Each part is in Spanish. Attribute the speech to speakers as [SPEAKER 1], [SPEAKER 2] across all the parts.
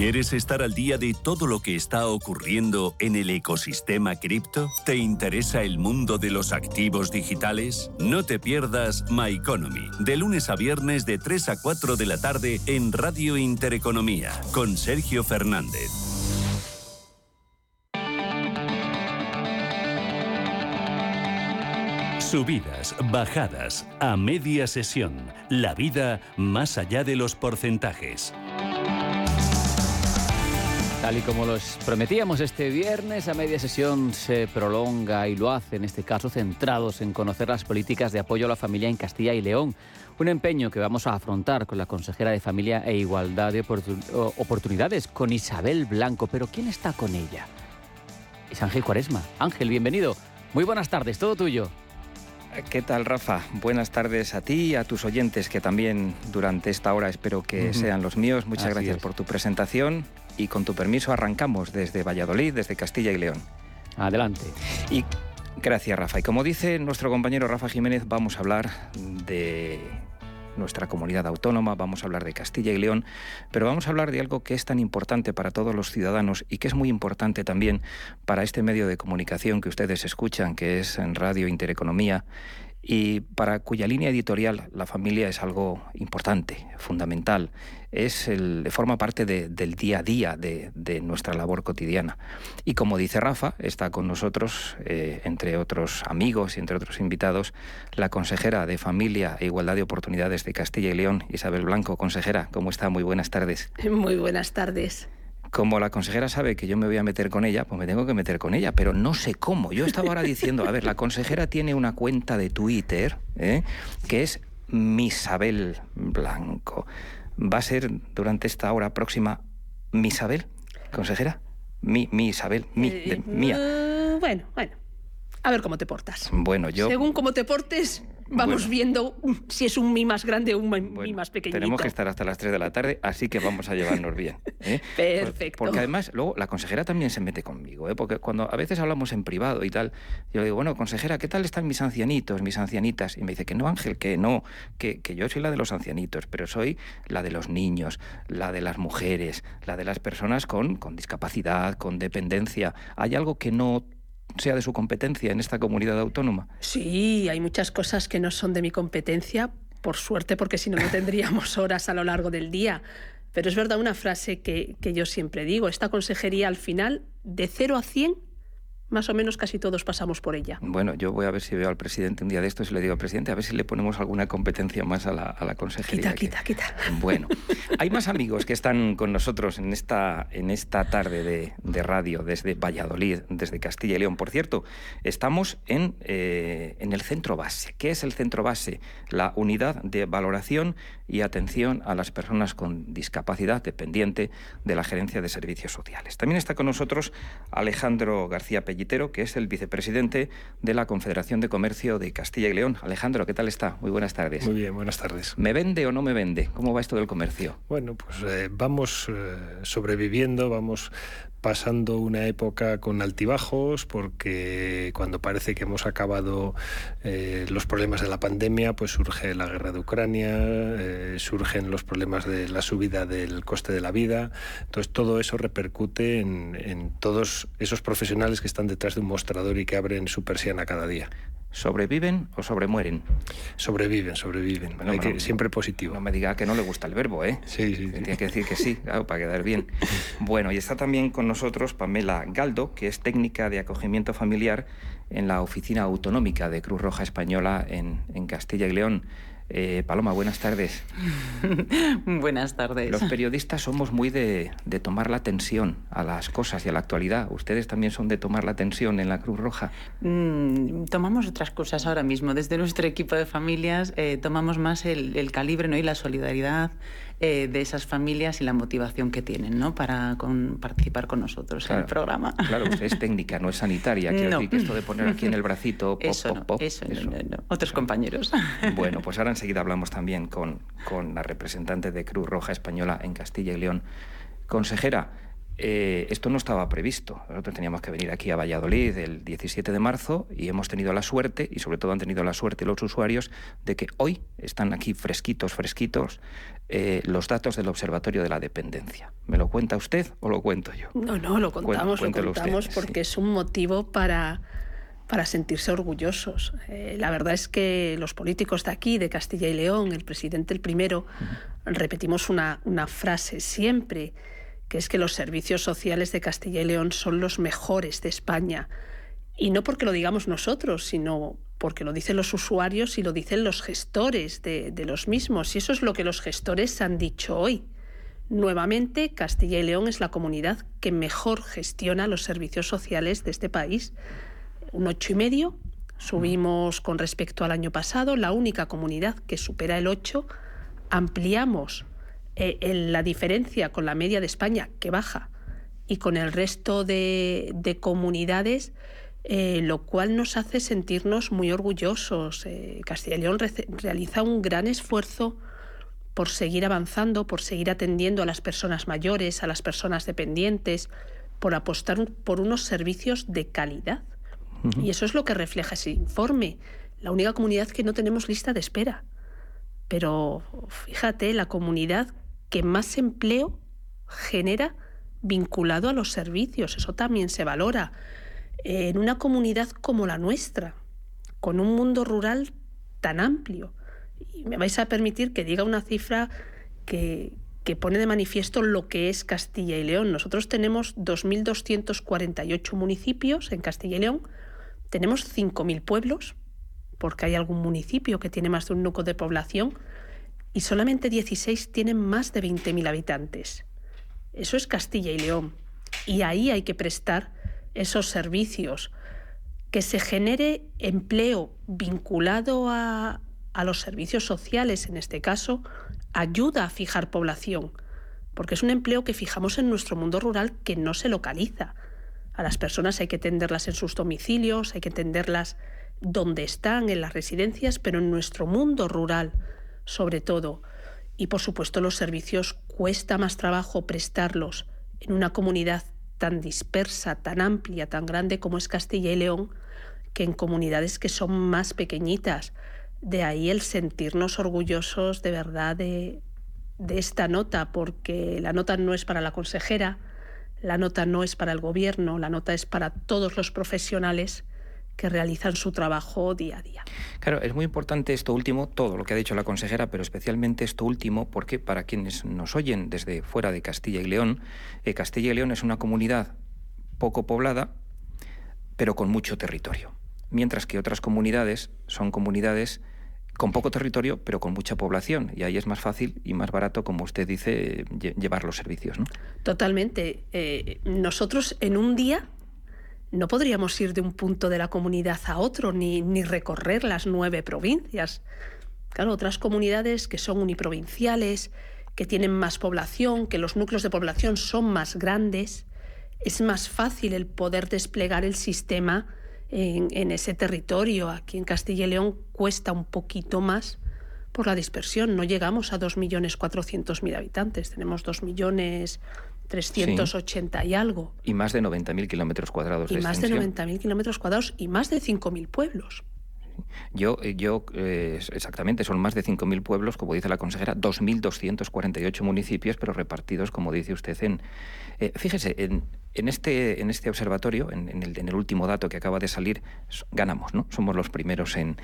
[SPEAKER 1] ¿Quieres estar al día de todo lo que está ocurriendo en el ecosistema cripto? ¿Te interesa el mundo de los activos digitales? No te pierdas My Economy, de lunes a viernes de 3 a 4 de la tarde en Radio Intereconomía, con Sergio Fernández. Subidas, bajadas, a media sesión. La vida más allá de los porcentajes.
[SPEAKER 2] Tal y como los prometíamos este viernes, a media sesión se prolonga y lo hace, en este caso, centrados en conocer las políticas de apoyo a la familia en Castilla y León. Un empeño que vamos a afrontar con la consejera de Familia e Igualdad de Oportunidades, con Isabel Blanco. Pero ¿quién está con ella? Es Ángel Cuaresma. Ángel, bienvenido. Muy buenas tardes, todo tuyo.
[SPEAKER 3] ¿Qué tal, Rafa? Buenas tardes a ti y a tus oyentes, que también durante esta hora espero que sean los míos. Muchas gracias por tu presentación y con tu permiso arrancamos desde Valladolid, desde Castilla y León.
[SPEAKER 2] Adelante.
[SPEAKER 3] Y gracias, Rafa. Y como dice nuestro compañero Rafa Jiménez, vamos a hablar de nuestra comunidad autónoma, vamos a hablar de Castilla y León, pero vamos a hablar de algo que es tan importante para todos los ciudadanos y que es muy importante también para este medio de comunicación que ustedes escuchan, que es en Radio Intereconomía y para cuya línea editorial la familia es algo importante, fundamental, es el, forma parte del día a día de, nuestra labor cotidiana. Y como dice Rafa, está con nosotros, eh, entre otros amigos y entre otros invitados, la consejera de Familia e Igualdad de Oportunidades de Castilla y León, Isabel Blanco. Consejera, ¿cómo está? Muy buenas tardes.
[SPEAKER 4] Muy buenas tardes
[SPEAKER 3] como la consejera sabe que yo me voy a meter con ella, pues me tengo que meter con ella, pero no sé cómo. Yo estaba ahora diciendo, a ver, la consejera tiene una cuenta de Twitter ¿eh? que es Misabel Blanco. ¿Va a ser durante esta hora próxima Misabel, consejera? Mi, mi Isabel, mi,
[SPEAKER 4] eh,
[SPEAKER 3] mía.
[SPEAKER 4] bueno, bueno. A ver cómo te portas.
[SPEAKER 3] Bueno, yo...
[SPEAKER 4] Según cómo te portes, Vamos viendo si es un mi más grande o un mi más pequeñito.
[SPEAKER 3] Tenemos que estar hasta las 3 de la tarde, así que vamos a llevarnos bien. ¿eh?
[SPEAKER 4] Perfecto.
[SPEAKER 3] Porque además, luego la consejera también se mete conmigo, ¿eh? porque cuando a veces hablamos en privado y tal, yo le digo, bueno, consejera, ¿qué tal están mis ancianitos, mis ancianitas? Y me dice que no, Ángel, que no, que, que yo soy la de los ancianitos, pero soy la de los niños, la de las mujeres, la de las personas con, con discapacidad, con dependencia. Hay algo que no sea de su competencia en esta comunidad autónoma?
[SPEAKER 4] Sí, hay muchas cosas que no son de mi competencia, por suerte, porque si no, no tendríamos horas a lo largo del día. Pero es verdad una frase que, que yo siempre digo, esta consejería al final, de 0 a 100, más o menos casi todos pasamos por ella.
[SPEAKER 3] Bueno, yo voy a ver si veo al presidente un día de estos y le digo al presidente, a ver si le ponemos alguna competencia más a la, a la consejería.
[SPEAKER 4] Quita, quita, quita.
[SPEAKER 3] Bueno, hay más amigos que están con nosotros en esta, en esta tarde de, de radio desde Valladolid, desde Castilla y León. Por cierto, estamos en, eh, en el centro base. ¿Qué es el centro base? La unidad de valoración y atención a las personas con discapacidad dependiente de la Gerencia de Servicios Sociales. También está con nosotros Alejandro García Pellitero, que es el vicepresidente de la Confederación de Comercio de Castilla y León. Alejandro, ¿qué tal está? Muy buenas tardes.
[SPEAKER 5] Muy bien, buenas tardes.
[SPEAKER 3] ¿Me vende o no me vende? ¿Cómo va esto del comercio?
[SPEAKER 5] Bueno, pues eh, vamos eh, sobreviviendo, vamos pasando una época con altibajos porque cuando parece que hemos acabado eh, los problemas de la pandemia, pues surge la guerra de Ucrania, eh, surgen los problemas de la subida del coste de la vida. Entonces todo eso repercute en, en todos esos profesionales que están detrás de un mostrador y que abren su persiana cada día.
[SPEAKER 3] ¿Sobreviven o sobremueren?
[SPEAKER 5] Sobreviven, sobreviven. siempre positivo.
[SPEAKER 3] No me diga que no le gusta el verbo, ¿eh?
[SPEAKER 5] Sí, sí.
[SPEAKER 3] Tiene que decir que sí, claro, para quedar bien. Bueno, y está también con nosotros Pamela Galdo, que es técnica de acogimiento familiar en la Oficina Autonómica de Cruz Roja Española en, en Castilla y León. Eh, Paloma, buenas tardes.
[SPEAKER 6] buenas tardes.
[SPEAKER 3] Los periodistas somos muy de, tomar la atención a las cosas y a la actualidad. ¿Ustedes también son de tomar la atención en la Cruz Roja?
[SPEAKER 6] Mm, tomamos otras cosas ahora mismo. Desde nuestro equipo de familias eh, tomamos más el, calibre ¿no? y la solidaridad eh, de esas familias y la motivación que tienen ¿no? para participar con nosotros en el programa.
[SPEAKER 3] Claro, usted es técnica, no es sanitaria. Quiero decir que esto de poner aquí en el bracito, pop,
[SPEAKER 6] eso
[SPEAKER 3] pop, pop,
[SPEAKER 6] eso, no, otros compañeros.
[SPEAKER 3] Bueno, pues ahora enseguida hablamos también con, con la representante de Cruz Roja Española en Castilla y León. Consejera, eh, esto no estaba previsto. Nosotros teníamos que venir aquí a Valladolid el 17 de marzo y hemos tenido la suerte, y sobre todo han tenido la suerte los usuarios, de que hoy están aquí fresquitos, fresquitos eh, los datos del Observatorio de la Dependencia. ¿Me lo cuenta usted o lo cuento yo?
[SPEAKER 4] No, no, lo contamos, lo contamos porque es un motivo para para sentirse orgullosos. Eh, la verdad es que los políticos de aquí, de Castilla y León, el presidente el primero, repetimos una, una frase siempre que es que los servicios sociales de Castilla y León son los mejores de España. Y no porque lo digamos nosotros, sino porque lo dicen los usuarios y lo dicen los gestores de, los mismos. Y eso es lo que los gestores han dicho hoy. Nuevamente, Castilla y León es la comunidad que mejor gestiona los servicios sociales de este país. Un ocho y medio. Subimos con respecto al año pasado, la única comunidad que supera el 8. Ampliamos eh, la diferencia con la media de España, que baja, y con el resto de, comunidades, eh, lo cual nos hace sentirnos muy orgullosos. Eh, Castilla y León realiza un gran esfuerzo por seguir avanzando, por seguir atendiendo a las personas mayores, a las personas dependientes, por apostar por unos servicios de calidad. Y eso es lo que refleja ese informe. La única comunidad que no tenemos lista de espera. Pero fíjate, la comunidad que más empleo genera vinculado a los servicios. Eso también se valora. En una comunidad como la nuestra, con un mundo rural tan amplio, me vais a permitir que diga una cifra que, que pone de manifiesto lo que es Castilla y León. Nosotros tenemos 2.248 municipios en Castilla y León, tenemos 5.000 pueblos, porque hay algún municipio que tiene más de un núcleo de población, y solamente 16 tienen más de 20.000 habitantes. Eso es Castilla y León. Y ahí hay que prestar esos servicios, que se genere empleo vinculado a, a los servicios sociales, en este caso, ayuda a fijar población, porque es un empleo que fijamos en nuestro mundo rural que no se localiza. A las personas hay que tenderlas en sus domicilios, hay que tenderlas donde están, en las residencias, pero en nuestro mundo rural sobre todo. Y por supuesto los servicios cuesta más trabajo prestarlos en una comunidad tan dispersa, tan amplia, tan grande como es Castilla y León, que en comunidades que son más pequeñitas. De ahí el sentirnos orgullosos de verdad de, esta nota, porque la nota no es para la consejera, la nota no es para el gobierno, la nota es para todos los profesionales que realizan su trabajo día a día.
[SPEAKER 3] Claro, es muy importante esto último, todo lo que ha dicho la consejera, pero especialmente esto último, porque para quienes nos oyen desde fuera de Castilla y León, eh, Castilla y León es una comunidad poco poblada, pero con mucho territorio, mientras que otras comunidades son comunidades con poco territorio, pero con mucha población. Y ahí es más fácil y más barato, como usted dice, llevar los servicios. ¿no?
[SPEAKER 4] Totalmente. Eh, nosotros en un día no podríamos ir de un punto de la comunidad a otro ni, ni recorrer las nueve provincias. Claro, otras comunidades que son uniprovinciales, que tienen más población, que los núcleos de población son más grandes, es más fácil el poder desplegar el sistema en, en ese territorio. Aquí en Castilla y León cuesta un poquito más por la dispersión. No llegamos a 2.400.000 habitantes, tenemos 2 millones 380 y algo.
[SPEAKER 3] Y más de 90.000 kilómetros cuadrados.
[SPEAKER 4] Y más de 90.000 kilómetros cuadrados y más de 5.000 pueblos.
[SPEAKER 3] Yo, eh, yo eh, exactamente, son más de 5.000 pueblos, como dice la consejera, 2.248 municipios, pero repartidos, como dice usted, en... Eh, fíjese, en, en, este, en este observatorio, en, en, el, en el último dato que acaba de salir, ganamos, ¿no? Somos los primeros en,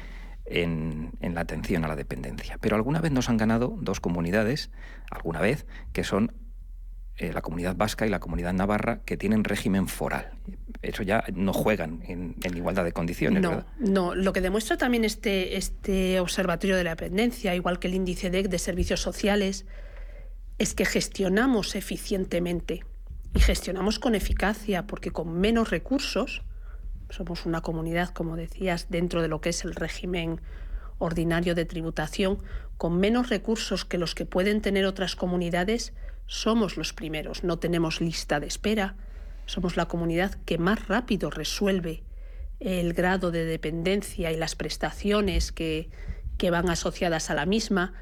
[SPEAKER 3] en, en, la atención a la dependencia. Pero alguna vez nos han ganado dos comunidades, alguna vez, que son eh, la comunidad vasca y la comunidad navarra que tienen régimen foral. Eso ya no juegan en, igualdad de condiciones.
[SPEAKER 4] No, no. Lo que demuestra también este, este observatorio de la dependencia, igual que el índice DEC de servicios sociales, es que gestionamos eficientemente y gestionamos con eficacia, porque con menos recursos, somos una comunidad, como decías, dentro de lo que es el régimen ordinario de tributación, con menos recursos que los que pueden tener otras comunidades, somos los primeros. No tenemos lista de espera. Somos la comunidad que más rápido resuelve el grado de dependencia y las prestaciones que, que van asociadas a la misma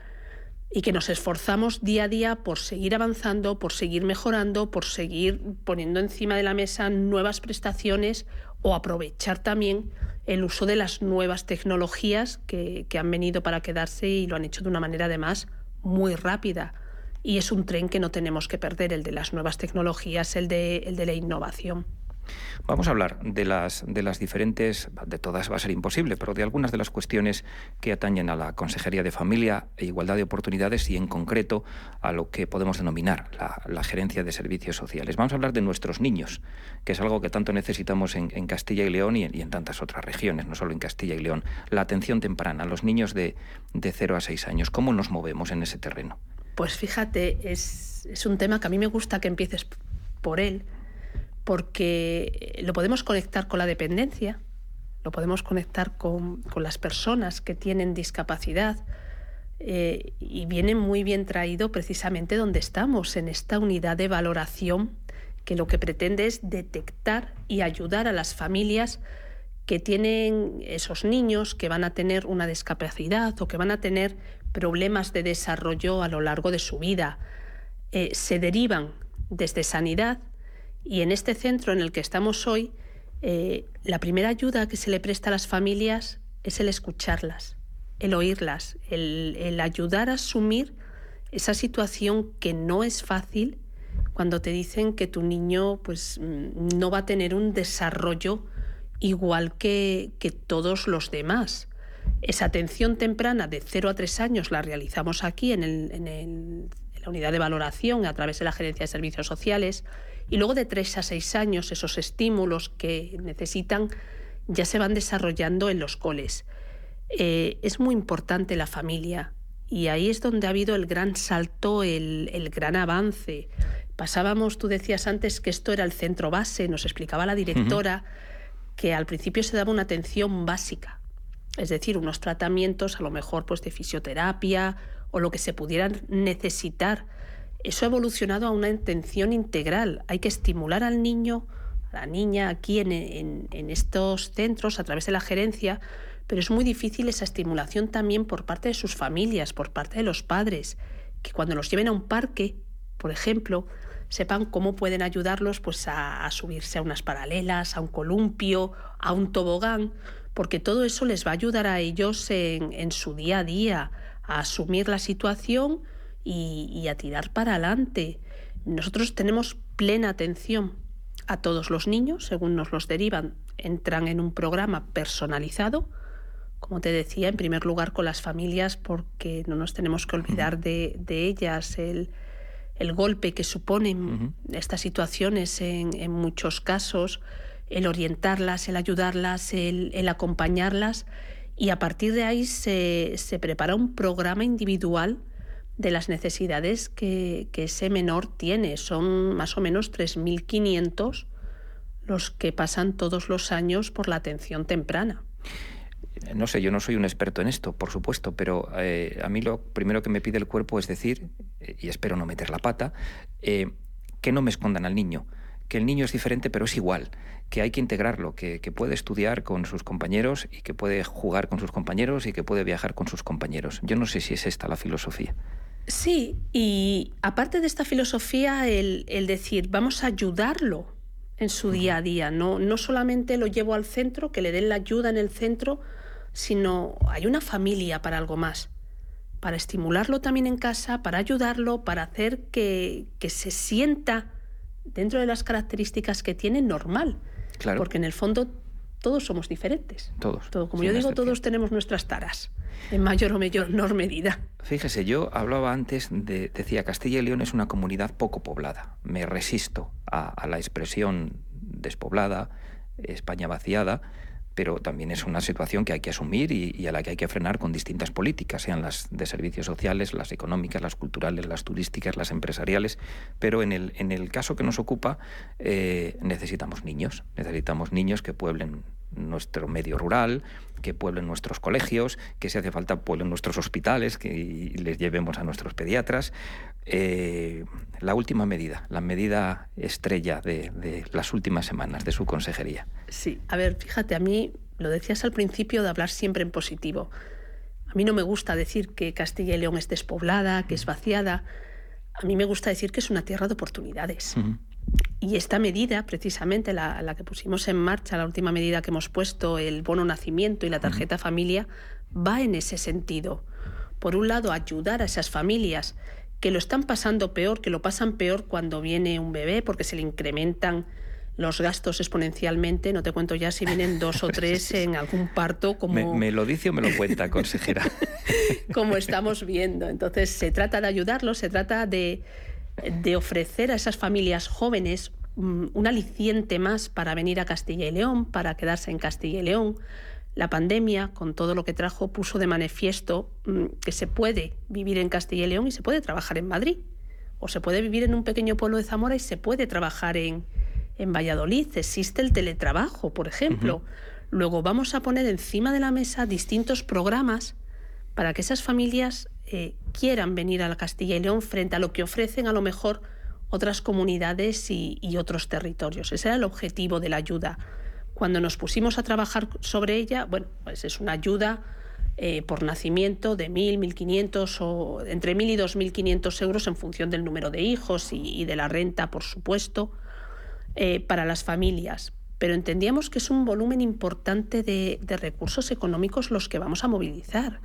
[SPEAKER 4] y que nos esforzamos día a día por seguir avanzando, por seguir mejorando, por seguir poniendo encima de la mesa nuevas prestaciones o aprovechar también el uso de las nuevas tecnologías que, han venido para quedarse y lo han hecho de una manera además muy rápida. Y es un tren que no tenemos que perder, el de las nuevas tecnologías, el de, el de la innovación.
[SPEAKER 3] Vamos a hablar de las, de las diferentes, de todas va a ser imposible, pero de algunas de las cuestiones que atañen a la Consejería de Familia e Igualdad de Oportunidades y en concreto a lo que podemos denominar la, gerencia de servicios sociales. Vamos a hablar de nuestros niños, que es algo que tanto necesitamos en, Castilla y León y en, tantas otras regiones, no solo en Castilla y León. La atención temprana, los niños de, de 0 a 6 años, ¿cómo nos movemos en ese terreno?
[SPEAKER 4] Pues fíjate, es, es un tema que a mí me gusta que empieces por él porque lo podemos conectar con la dependencia, lo podemos conectar con, las personas que tienen discapacidad eh, y viene muy bien traído precisamente donde estamos, en esta unidad de valoración que lo que pretende es detectar y ayudar a las familias que tienen esos niños que van a tener una discapacidad o que van a tener problemas de desarrollo a lo largo de su vida. Eh, se derivan desde sanidad y en este centro en el que estamos hoy, eh, la primera ayuda que se le presta a las familias es el escucharlas, el oírlas, el, ayudar a asumir esa situación que no es fácil cuando te dicen que tu niño pues, mm, no va a tener un desarrollo igual que, que todos los demás. Esa atención temprana de 0 a 3 años la realizamos aquí en, en la unidad de valoración a través de la Gerencia de Servicios Sociales y luego de tres a seis años esos estímulos que necesitan ya se van desarrollando en los coles. Eh, es muy importante la familia y ahí es donde ha habido el gran salto, el, el gran avance. Pasábamos, tú decías antes que esto era el centro base, nos explicaba la directora que al principio se daba una atención básica, es decir, unos tratamientos a lo mejor pues de fisioterapia o lo que se pudieran necesitar eso ha evolucionado a una intención integral. Hay que estimular al niño, a la niña aquí en, estos centros a través de la gerencia, pero es muy difícil esa estimulación también por parte de sus familias, por parte de los padres, que cuando los lleven a un parque, por ejemplo, sepan cómo pueden ayudarlos pues, a, subirse a unas paralelas, a un columpio, a un tobogán, porque todo eso les va a ayudar a ellos en, en su día a día, a asumir la situación y, a tirar para adelante. Nosotros tenemos plena atención a todos los niños, según nos los derivan, entran en un programa personalizado, como te decía, en primer lugar con las familias, porque no nos tenemos que olvidar de, ellas, el, golpe que suponen estas situaciones en, muchos casos, el orientarlas, el ayudarlas, el, acompañarlas, y a partir de ahí se, prepara un programa individual de las necesidades que, ese menor tiene. Son más o menos 3.500 los que pasan todos los años por la atención temprana.
[SPEAKER 3] No sé, yo no soy un experto en esto, por supuesto, pero eh, a mí lo primero que me pide el cuerpo es decir, eh, y espero no meter la pata, eh, que no me escondan al niño, que el niño es diferente pero es igual, que hay que integrarlo, que, que, puede estudiar con sus compañeros y que puede jugar con sus compañeros y que puede viajar con sus compañeros. Yo no sé si es esta la filosofía.
[SPEAKER 4] Sí, y aparte de esta filosofía, el, decir, vamos a ayudarlo en su día a día, no, no solamente lo llevo al centro, que le den la ayuda en el centro, sino hay una familia para algo más, para estimularlo también en casa, para ayudarlo, para hacer que, que se sienta dentro de las características que tiene normal. Claro. Porque en el fondo todos somos diferentes.
[SPEAKER 3] Todos.
[SPEAKER 4] Todo, como yo digo, todos tenemos nuestras taras, en mayor o menor medida.
[SPEAKER 3] Fíjese, yo hablaba antes de, decía, Castilla y León es una comunidad poco poblada. Me resisto a, la expresión despoblada, España vaciada, pero también es una situación que hay que asumir y, a la que hay que frenar con distintas políticas, sean las de servicios sociales, las económicas, las culturales, las turísticas, las empresariales. Pero en el, en el caso que nos ocupa, eh, necesitamos niños, necesitamos niños que pueblen nuestro medio rural, que pueblen nuestros colegios, que si hace falta pueblen nuestros hospitales, que les llevemos a nuestros pediatras. Eh, la última medida, la medida estrella de, de, las últimas semanas de su consejería.
[SPEAKER 4] Sí, a ver, fíjate, a mí lo decías al principio de hablar siempre en positivo. A mí no me gusta decir que Castilla y León es despoblada, que es vaciada. A mí me gusta decir que es una tierra de oportunidades. Y esta medida, precisamente la, la, que pusimos en marcha, la última medida que hemos puesto, el bono nacimiento y la tarjeta familia, va en ese sentido. Por un lado, ayudar a esas familias que lo están pasando peor, que lo pasan peor cuando viene un bebé, porque se le incrementan los gastos exponencialmente. No te cuento ya si vienen dos o tres en algún parto. Como...
[SPEAKER 3] Me, lo dice o me lo cuenta, consejera.
[SPEAKER 4] como estamos viendo. Entonces, se trata de ayudarlos, se trata de, de ofrecer a esas familias jóvenes mm, un aliciente más para venir a Castilla y León, para quedarse en Castilla y León. La pandemia, con todo lo que trajo, puso de manifiesto mm, que se puede vivir en Castilla y León y se puede trabajar en Madrid. O se puede vivir en un pequeño pueblo de Zamora y se puede trabajar en, en Valladolid. Existe el teletrabajo, por ejemplo. Luego vamos a poner encima de la mesa distintos programas para que esas familias quieran venir a la Castilla y León frente a lo que ofrecen a lo mejor otras comunidades y, otros territorios. Ese era el objetivo de la ayuda. Cuando nos pusimos a trabajar sobre ella, bueno, pues es una ayuda eh, por nacimiento de 1.000, 1.500 o entre 1.000 y 2.500 euros en función del número de hijos y, de la renta, por supuesto, eh, para las familias. Pero entendíamos que es un volumen importante de recursos económicos los que vamos a movilizar.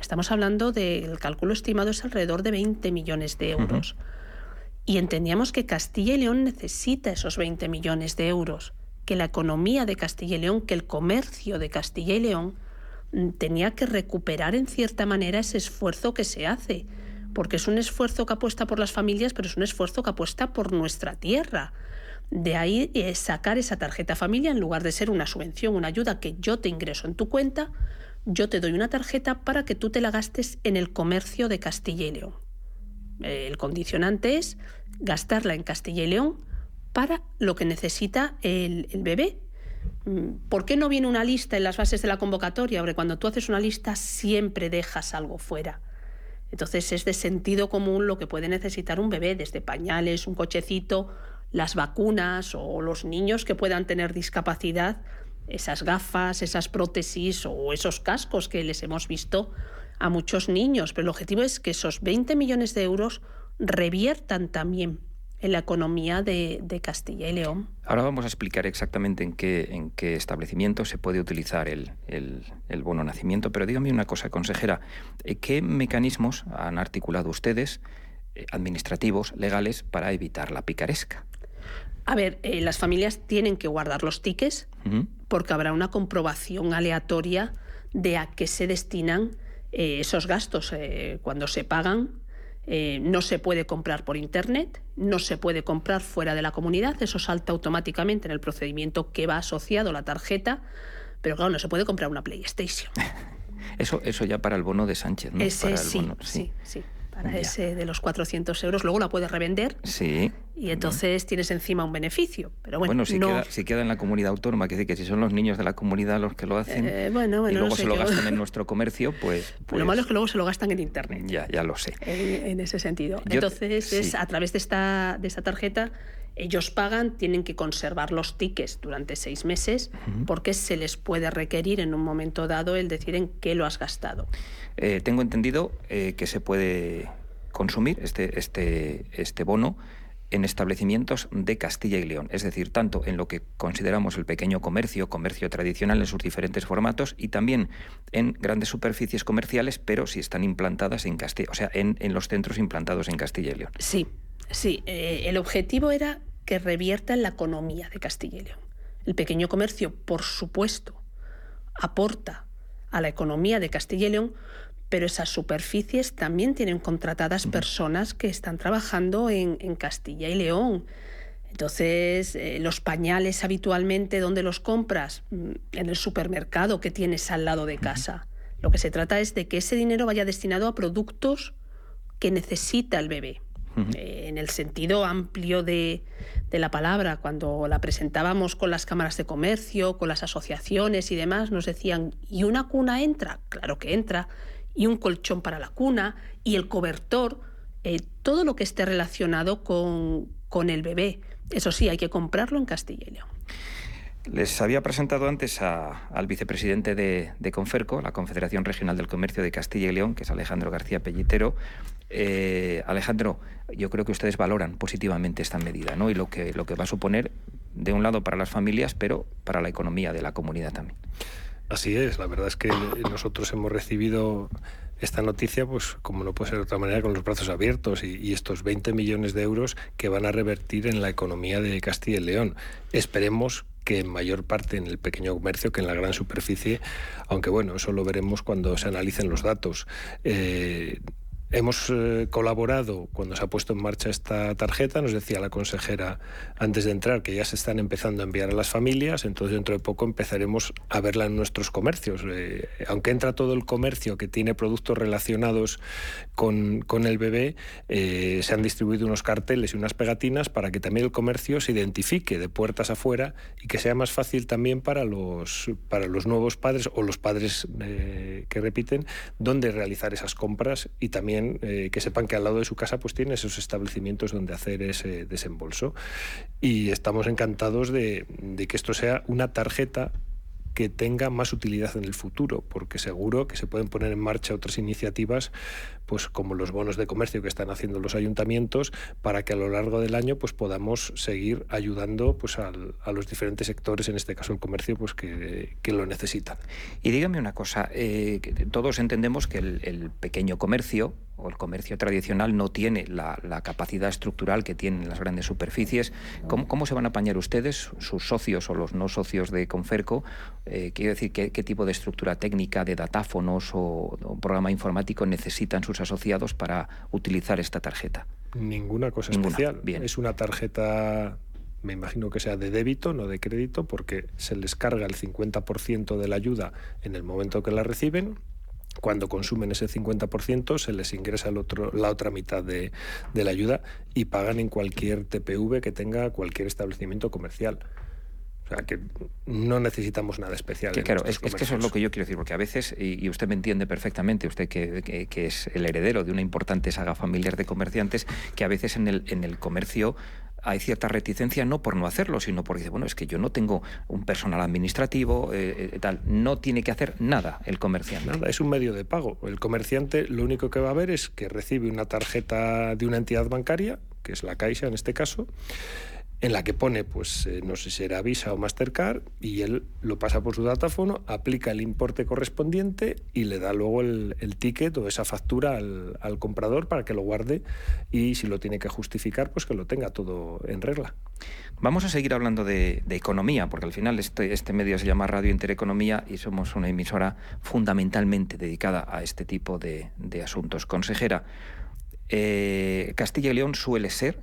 [SPEAKER 4] Estamos hablando del cálculo estimado es alrededor de 20 millones de euros. Y entendíamos que Castilla y León necesita esos 20 millones de euros, que la economía de Castilla y León, que el comercio de Castilla y León mm, tenía que recuperar en cierta manera ese esfuerzo que se hace, porque es un esfuerzo que apuesta por las familias, pero es un esfuerzo que apuesta por nuestra tierra. De ahí eh, sacar esa tarjeta familia en lugar de ser una subvención, una ayuda que yo te ingreso en tu cuenta, yo te doy una tarjeta para que tú te la gastes en el comercio de Castilla y León. El condicionante es gastarla en Castilla y León para lo que necesita el, bebé. Mm, ¿Por qué no viene una lista en las bases de la convocatoria? Porque cuando tú haces una lista siempre dejas algo fuera. Entonces es de sentido común lo que puede necesitar un bebé, desde pañales, un cochecito, las vacunas o los niños que puedan tener discapacidad esas gafas, esas prótesis o esos cascos que les hemos visto a muchos niños. Pero el objetivo es que esos 20 millones de euros reviertan también en la economía de, Castilla y León.
[SPEAKER 3] Ahora vamos a explicar exactamente en qué, en qué establecimiento se puede utilizar el, el, bono nacimiento, pero dígame una cosa, consejera, eh, ¿qué mecanismos han articulado ustedes, eh, administrativos, legales, para evitar la picaresca?
[SPEAKER 4] A ver, eh, las familias tienen que guardar los tickets porque habrá una comprobación aleatoria de a qué se destinan eh, esos gastos eh, cuando se pagan. no se puede comprar por Internet, no se puede comprar fuera de la comunidad, eso salta automáticamente en el procedimiento que va asociado a la tarjeta, pero claro, no se puede comprar una PlayStation.
[SPEAKER 3] Eso, eso ya para el bono de Sánchez, ¿no?
[SPEAKER 4] Ese sí, sí, sí para ese de los 400 euros. Luego la puedes revender.
[SPEAKER 3] Sí.
[SPEAKER 4] Y entonces tienes encima un beneficio. Pero bueno,
[SPEAKER 3] bueno si, queda, si queda en la comunidad autónoma, que decir que si son los niños de la comunidad los que lo hacen
[SPEAKER 4] eh, bueno,
[SPEAKER 3] y luego se lo gastan en nuestro comercio, pues,
[SPEAKER 4] Lo malo
[SPEAKER 3] pues
[SPEAKER 4] es que luego se lo gastan en Internet.
[SPEAKER 3] Ya, ya lo sé.
[SPEAKER 4] En, ese sentido. entonces, es a través de esta, de esta tarjeta ellos pagan, tienen que conservar los tickets durante seis meses porque se les puede requerir en un momento dado el decir en qué lo has gastado.
[SPEAKER 3] Eh, tengo entendido eh, que se puede consumir este, este, este bono en establecimientos de Castilla y León, es decir, tanto en lo que consideramos el pequeño comercio, comercio tradicional en sus diferentes formatos y también en grandes superficies comerciales, pero si están implantadas en Castilla, o sea, en, los centros implantados en Castilla y León.
[SPEAKER 4] Sí, sí, eh, el objetivo era que revierta en la economía de Castilla y León. El pequeño comercio, por supuesto, aporta a la economía de Castilla y León pero esas superficies también tienen contratadas personas que están trabajando en, Castilla y León. Entonces, eh, los pañales habitualmente, ¿dónde los compras? Mm, en el supermercado que tienes al lado de casa. Lo que se trata es de que ese dinero vaya destinado a productos que necesita el bebé. Eh, en el sentido amplio de, de, la palabra. Cuando la presentábamos con las cámaras de comercio, con las asociaciones y demás, nos decían, ¿y una cuna entra? Claro que entra. ¿Y un colchón para la cuna? ¿Y el cobertor? Eh, todo lo que esté relacionado con, con el bebé. Eso sí, hay que comprarlo en Castilla y León.
[SPEAKER 3] Les había presentado antes al vicepresidente de, Conferco, la Confederación Regional del Comercio de Castilla y León, que es Alejandro García Pellitero. Eh, Alejandro, yo creo que ustedes valoran positivamente esta medida ¿no? y lo que, lo que va a suponer, de un lado, para las familias, pero para la economía de la comunidad también.
[SPEAKER 5] Así es, la verdad es que nosotros hemos recibido esta noticia, pues como no puede ser de otra manera, con los brazos abiertos y, estos 20 millones de euros que van a revertir en la economía de Castilla y León. Esperemos que en mayor parte en el pequeño comercio que en la gran superficie, aunque bueno, eso lo veremos cuando se analicen los datos. Eh, Hemos eh, colaborado cuando se ha puesto en marcha esta tarjeta, nos decía la consejera antes de entrar que ya se están empezando a enviar a las familias, entonces dentro de poco empezaremos a verla en nuestros comercios. Eh, aunque entra todo el comercio que tiene productos relacionados con, con el bebé, eh, se han distribuido unos carteles y unas pegatinas para que también el comercio se identifique de puertas afuera y que sea más fácil también para los, para los nuevos padres o los padres que repiten dónde realizar esas compras y también eh, que sepan que al lado de su casa pues tiene esos establecimientos donde hacer ese desembolso. Y estamos encantados de, de que esto sea una tarjeta que tenga más utilidad en el futuro, porque seguro que se pueden poner en marcha otras iniciativas, pues como los bonos de comercio que están haciendo los ayuntamientos, para que a lo largo del año pues podamos seguir ayudando pues a los diferentes sectores, en este caso el comercio, pues que, lo necesitan.
[SPEAKER 3] Y dígame una cosa, eh, todos entendemos que el pequeño comercio o el comercio tradicional no tiene la, capacidad estructural que tienen las grandes superficies. ¿Cómo, se van a apañar ustedes, sus socios o los no socios de Conferco? Eh, quiero decir, ¿qué, tipo de estructura técnica, de datáfonos o, programa informático necesitan sus asociados para utilizar esta tarjeta?
[SPEAKER 5] Ninguna cosa especial. Es una tarjeta me imagino que sea de débito, no de crédito, porque se les carga el 50% de la ayuda en el momento que la reciben cuando consumen ese 50% se les ingresa el otro, la otra mitad de, la ayuda y pagan en cualquier TPV que tenga cualquier establecimiento comercial. O sea, que no necesitamos nada especial.
[SPEAKER 3] claro, es, que eso es lo que yo quiero decir, porque a veces, y, usted me entiende perfectamente, usted que, que, es el heredero de una importante saga familiar de comerciantes, que a veces en el, en el comercio hay cierta reticencia no por no hacerlo, sino porque dice, bueno, es que yo no tengo un personal administrativo, eh, eh, tal, no tiene que hacer nada el comerciante.
[SPEAKER 5] Nada, es un medio de pago. El comerciante lo único que va a ver es que recibe una tarjeta de una entidad bancaria, que es la Caixa en este caso, en la que pone, pues eh, no sé si era Visa o Mastercard, y él lo pasa por su datáfono, aplica el importe correspondiente y le da luego el, ticket o esa factura al, comprador para que lo guarde y si lo tiene que justificar, pues que lo tenga todo en regla.
[SPEAKER 3] Vamos a seguir hablando de, economía, porque al final este, este, medio se llama Radio Intereconomía y somos una emisora fundamentalmente dedicada a este tipo de, asuntos. Consejera, eh, Castilla y León suele ser,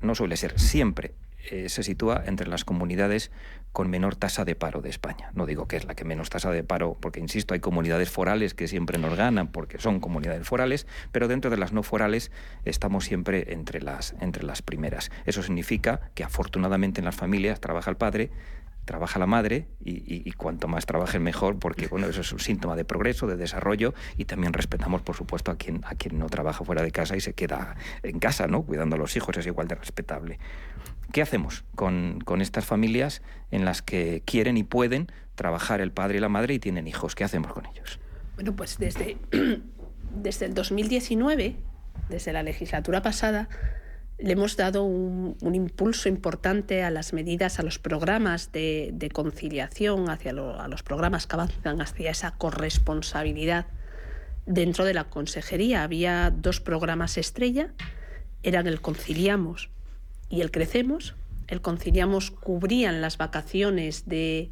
[SPEAKER 3] no suele ser, siempre eh, se sitúa entre las comunidades con menor tasa de paro de España. No digo que es la que menos tasa de paro, porque insisto, hay comunidades forales que siempre nos ganan porque son comunidades forales, pero dentro de las no forales estamos siempre entre las, entre las primeras. Eso significa que afortunadamente en las familias trabaja el padre, trabaja la madre y, cuanto más trabajen mejor, porque bueno, eso es un síntoma de progreso, de desarrollo y también respetamos, por supuesto, a quien, a quien no trabaja fuera de casa y se queda en casa, ¿no? Cuidando a los hijos, es igual de respetable. ¿Qué hacemos con, estas familias en las que quieren y pueden trabajar el padre y la madre y tienen hijos? ¿Qué hacemos con ellos?
[SPEAKER 4] Bueno, pues desde, desde el 2019, desde la legislatura pasada, le hemos dado un, impulso importante a las medidas, a los programas de, conciliación, hacia a los programas que avanzan hacia esa corresponsabilidad dentro de la consejería. Había dos programas estrella, eran el Conciliamos y el Crecemos. El Conciliamos cubrían las vacaciones de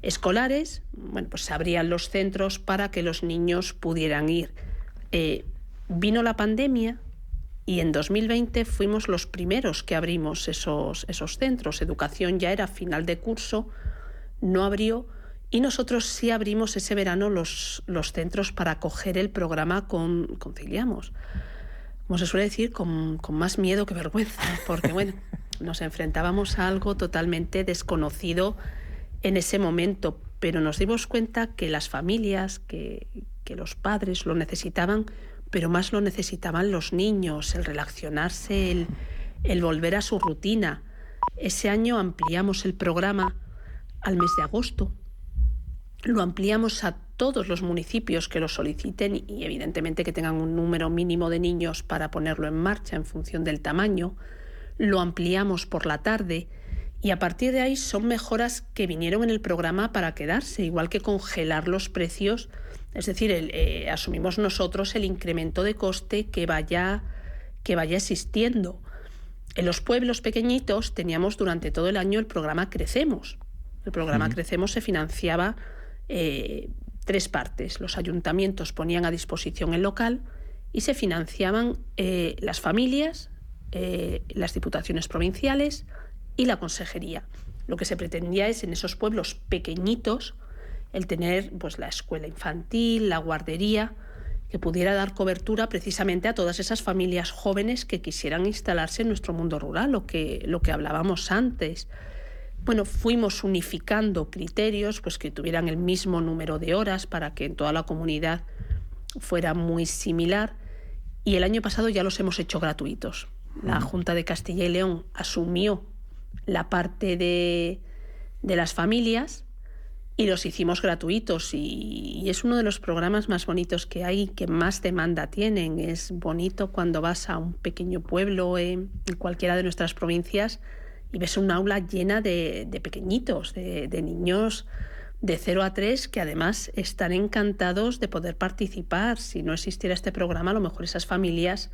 [SPEAKER 4] escolares, bueno, pues se abrían los centros para que los niños pudieran ir. Eh, vino la pandemia y en 2020 fuimos los primeros que abrimos esos, esos centros. Educación ya era final de curso, no abrió y nosotros sí abrimos ese verano los, los centros para acoger el programa con Conciliamos. como se suele decir, con, con más miedo que vergüenza, porque bueno, nos enfrentábamos a algo totalmente desconocido en ese momento, pero nos dimos cuenta que las familias, que, que los padres lo necesitaban, pero más lo necesitaban los niños, el relacionarse, el, el volver a su rutina. Ese año ampliamos el programa al mes de agosto. Lo ampliamos a todos los municipios que lo soliciten y evidentemente que tengan un número mínimo de niños para ponerlo en marcha en función del tamaño. Lo ampliamos por la tarde y a partir de ahí son mejoras que vinieron en el programa para quedarse, igual que congelar los precios, es decir, eh, asumimos nosotros el incremento de coste que vaya, que vaya existiendo. En los pueblos pequeñitos teníamos durante todo el año el programa Crecemos. El programa Crecemos se financiaba eh, tres partes. Los ayuntamientos ponían a disposición el local y se financiaban eh, las familias, eh, las diputaciones provinciales y la consejería. Lo que se pretendía es en esos pueblos pequeñitos el tener pues, la escuela infantil, la guardería, que pudiera dar cobertura precisamente a todas esas familias jóvenes que quisieran instalarse en nuestro mundo rural, lo que, lo que hablábamos antes. Bueno, fuimos unificando criterios pues que tuvieran el mismo número de horas para que en toda la comunidad fuera muy similar y el año pasado ya los hemos hecho gratuitos. La Junta de Castilla y León asumió la parte de, de las familias y los hicimos gratuitos y, es uno de los programas más bonitos que hay, que más demanda tienen. Es bonito cuando vas a un pequeño pueblo en, cualquiera de nuestras provincias y ves un aula llena de, pequeñitos, de, niños de 0 a 3 que además están encantados de poder participar. Si no existiera este programa, a lo mejor esas familias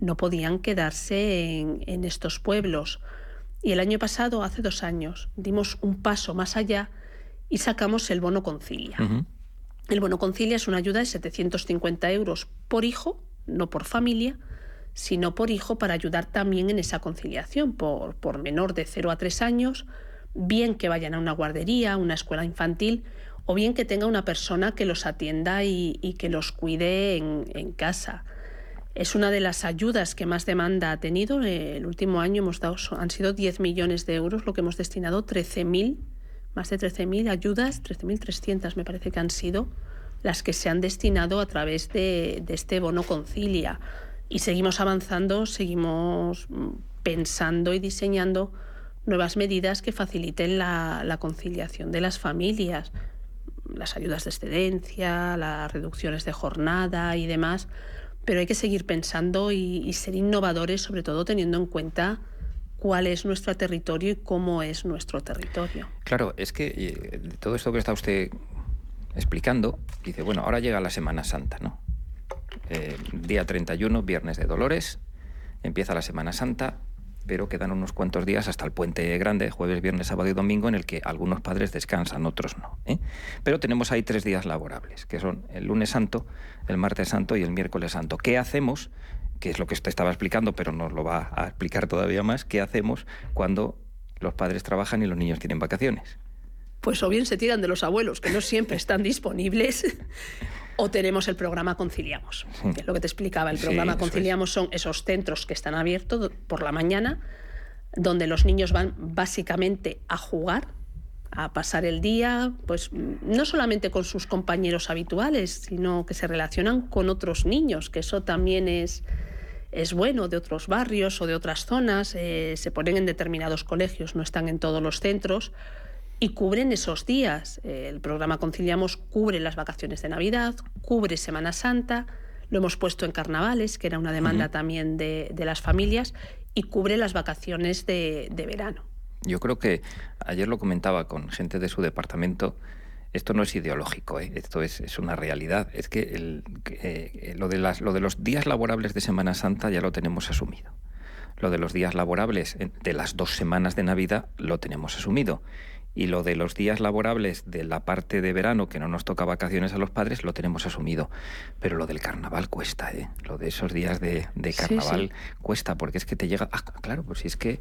[SPEAKER 4] no podían quedarse en estos pueblos. Y el año pasado, hace dos años, dimos un paso más allá y sacamos el bono concilia. El bono concilia es una ayuda de 750 euros por hijo, no por familia, sino por hijo para ayudar también en esa conciliación, por, por menor de 0 a 3 años, bien que vayan a una guardería, una escuela infantil, o bien que tenga una persona que los atienda y, que los cuide en, en, casa. Es una de las ayudas que más demanda ha tenido. El último año hemos dado, han sido 10 millones de euros, lo que hemos destinado 13.000 más de 13.000 ayudas, 13.300 me parece que han sido las que se han destinado a través de, este bono concilia. Y seguimos avanzando, seguimos mm, pensando y diseñando nuevas medidas que faciliten la, conciliación de las familias, las ayudas de excedencia, las reducciones de jornada y demás, pero hay que seguir pensando y ser innovadores, sobre todo teniendo en cuenta cuál es nuestro territorio y cómo es nuestro territorio.
[SPEAKER 3] Claro, es que eh, todo esto que está usted explicando, dice, bueno, ahora llega la Semana Santa, ¿no? Eh, día 31, viernes de Dolores, empieza la Semana Santa, pero quedan unos cuantos días hasta el puente grande, jueves, viernes, sábado y domingo, en el que algunos padres descansan, otros no. ¿eh? Pero tenemos ahí tres días laborables, que son el lunes santo, el martes santo y el miércoles santo. ¿Qué hacemos que es lo que usted estaba explicando, pero nos lo va a explicar todavía más, ¿qué hacemos cuando los padres trabajan y los niños tienen vacaciones?
[SPEAKER 4] Pues o bien se tiran de los abuelos, que no siempre están disponibles, o tenemos el programa Conciliamos, que es lo que te explicaba. El programa Conciliamos son esos centros que están abiertos por la mañana, donde los niños van básicamente a jugar, a pasar el día, pues no solamente con sus compañeros habituales, sino que se relacionan con otros niños, que eso también es, es bueno de otros barrios o de otras zonas, eh, se ponen en determinados colegios, no están en todos los centros y cubren esos días. el programa Conciliamos cubre las vacaciones de Navidad, cubre Semana Santa, lo hemos puesto en carnavales, que era una demanda también de, las familias, y cubre las vacaciones de, verano.
[SPEAKER 3] Yo creo que ayer lo comentaba con gente de su departamento esto no es ideológico, ¿eh? esto es, una realidad. Es que, el, eh, lo, de las, lo de los días laborables de Semana Santa ya lo tenemos asumido. Lo de los días laborables de las dos semanas de Navidad lo tenemos asumido. Y lo de los días laborables de la parte de verano, que no nos toca vacaciones a los padres, lo tenemos asumido. Pero lo del carnaval cuesta, ¿eh? Lo de esos días de, carnaval cuesta, porque es que te llega... Ah, claro, pues si es que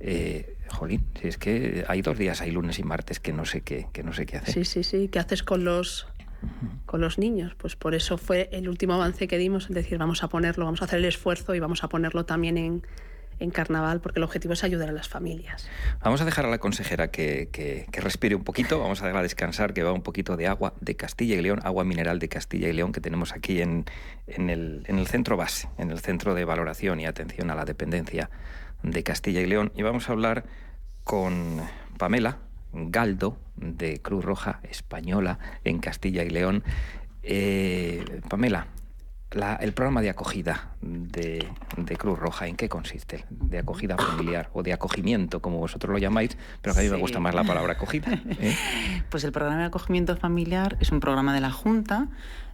[SPEAKER 3] eh, jolín, si es que hay dos días, hay lunes y martes que no sé qué, que no sé qué hacer.
[SPEAKER 4] Sí, sí, sí. ¿Qué haces con los con los niños. Pues por eso fue el último avance que dimos, es decir, vamos a ponerlo, vamos a hacer el esfuerzo y vamos a ponerlo también en, en carnaval, porque el objetivo es ayudar a las familias.
[SPEAKER 3] Vamos a dejar a la consejera que, que, respire un poquito, vamos a dejarla descansar, que va un poquito de agua de Castilla y León, agua mineral de Castilla y León que tenemos aquí en, en, el, en el centro base, en el centro de valoración y atención a la dependencia de Castilla y León. Y vamos a hablar con Pamela Galdo, de Cruz Roja Española en Castilla y León. Eh, Pamela, el programa de acogida de, Cruz Roja, ¿en qué consiste? De acogida familiar o de acogimiento, como vosotros lo llamáis, pero a mí me gusta más la palabra acogida. ¿eh?
[SPEAKER 6] Pues el programa de acogimiento familiar es un programa de la Junta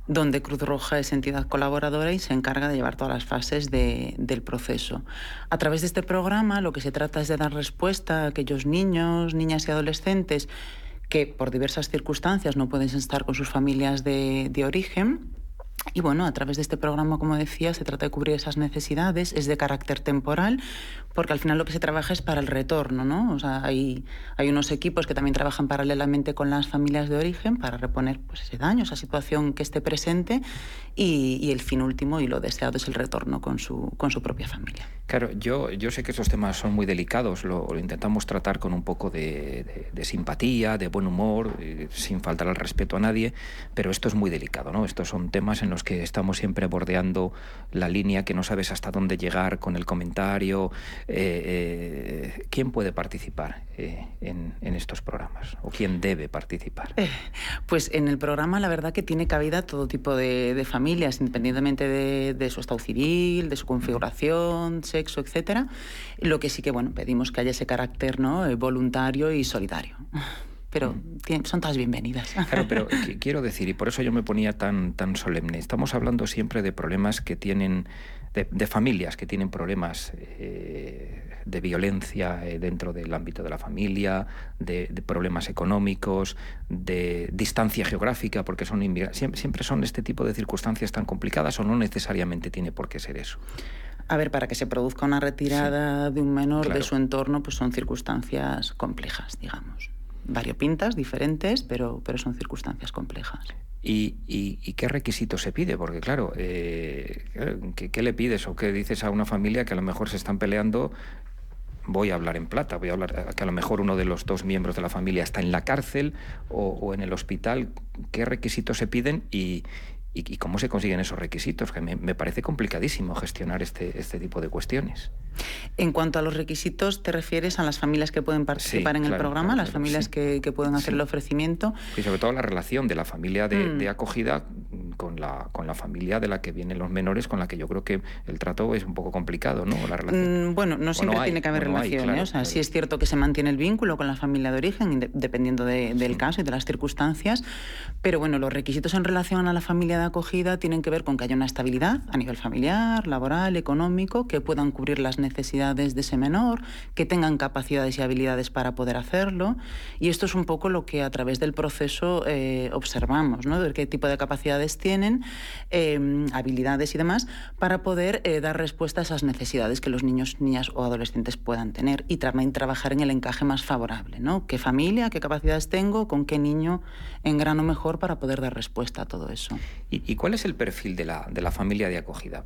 [SPEAKER 6] donde Cruz Roja es entidad colaboradora y se encarga de llevar todas las fases del proceso. A través de este programa lo que se trata es de dar respuesta a aquellos niños, niñas y adolescentes que por diversas circunstancias no pueden estar con sus familias de, de origen y bueno, a través de este programa, como decía, se trata de cubrir esas necesidades, es de carácter temporal, porque al final lo que se trabaja es para el retorno, ¿no? O sea, hay, hay unos equipos que también trabajan paralelamente con las familias de origen para reponer pues, ese daño, esa situación que esté presente y, el fin último y lo deseado es el retorno con su, con su propia familia.
[SPEAKER 3] Claro, yo, yo sé que esos temas son muy delicados, lo, intentamos tratar con un poco de, simpatía, de buen humor, eh, sin faltar al respeto a nadie, pero esto es muy delicado, ¿no? Estos son temas en los que estamos siempre bordeando la línea que no sabes hasta dónde llegar con el comentario. Eh, eh, ¿Quién puede participar en, estos programas? ¿O quién debe participar?
[SPEAKER 6] pues en el programa la verdad que tiene cabida todo tipo de, familias, independientemente de, de su estado civil, de su configuración, sexo, etcétera. Lo que sí que bueno, pedimos que haya ese carácter ¿no? Eh, voluntario y solidario. Pero son todas bienvenidas.
[SPEAKER 3] Claro, pero quiero decir, y por eso yo me ponía tan, tan solemne, estamos hablando siempre de problemas que tienen, de, familias que tienen problemas eh, de violencia eh, dentro del ámbito de la familia, de, problemas económicos, de distancia geográfica, porque son siempre, siempre son este tipo de circunstancias tan complicadas o no necesariamente tiene por qué ser eso.
[SPEAKER 6] A ver, para que se produzca una retirada de un menor de su entorno, pues son circunstancias complejas, digamos. Variopintas, diferentes, pero, pero son circunstancias complejas.
[SPEAKER 3] ¿Y, y, qué requisitos se pide? Porque claro, eh, ¿qué, le pides o qué dices a una familia que a lo mejor se están peleando? Voy a hablar en plata, voy a hablar que a lo mejor uno de los dos miembros de la familia está en la cárcel o, o en el hospital. ¿Qué requisitos se piden y, y, cómo se consiguen esos requisitos, que me, parece complicadísimo gestionar este, este tipo de cuestiones.
[SPEAKER 6] En cuanto a los requisitos, ¿te refieres a las familias que pueden participar en el programa, las familias que, pueden hacer el ofrecimiento?
[SPEAKER 3] Y sobre todo la relación de la familia de, mm. acogida con la, con la familia de la que vienen los menores, con la que yo creo que el trato es un poco complicado, ¿no? La
[SPEAKER 6] relación. Mm, bueno, no siempre tiene que haber relación, ¿eh? o sea, sí es cierto que se mantiene el vínculo con la familia de origen, dependiendo del caso y de las circunstancias, pero bueno, los requisitos en relación a la familia de acogida tienen que ver con que haya una estabilidad a nivel familiar, laboral, económico, que puedan cubrir las necesidades de ese menor, que tengan capacidades y habilidades para poder hacerlo. Y esto es un poco lo que a través del proceso eh, observamos, ¿no? ver qué tipo de capacidades tienen, em, habilidades y demás, para poder eh, dar respuesta a esas necesidades que los niños, niñas o adolescentes puedan tener y también trabajar en el encaje más favorable. ¿no? ¿Qué familia, qué capacidades tengo, con qué niño en grano mejor para poder dar respuesta a todo eso?
[SPEAKER 3] ¿Y, cuál es el perfil de la, de la, familia de acogida?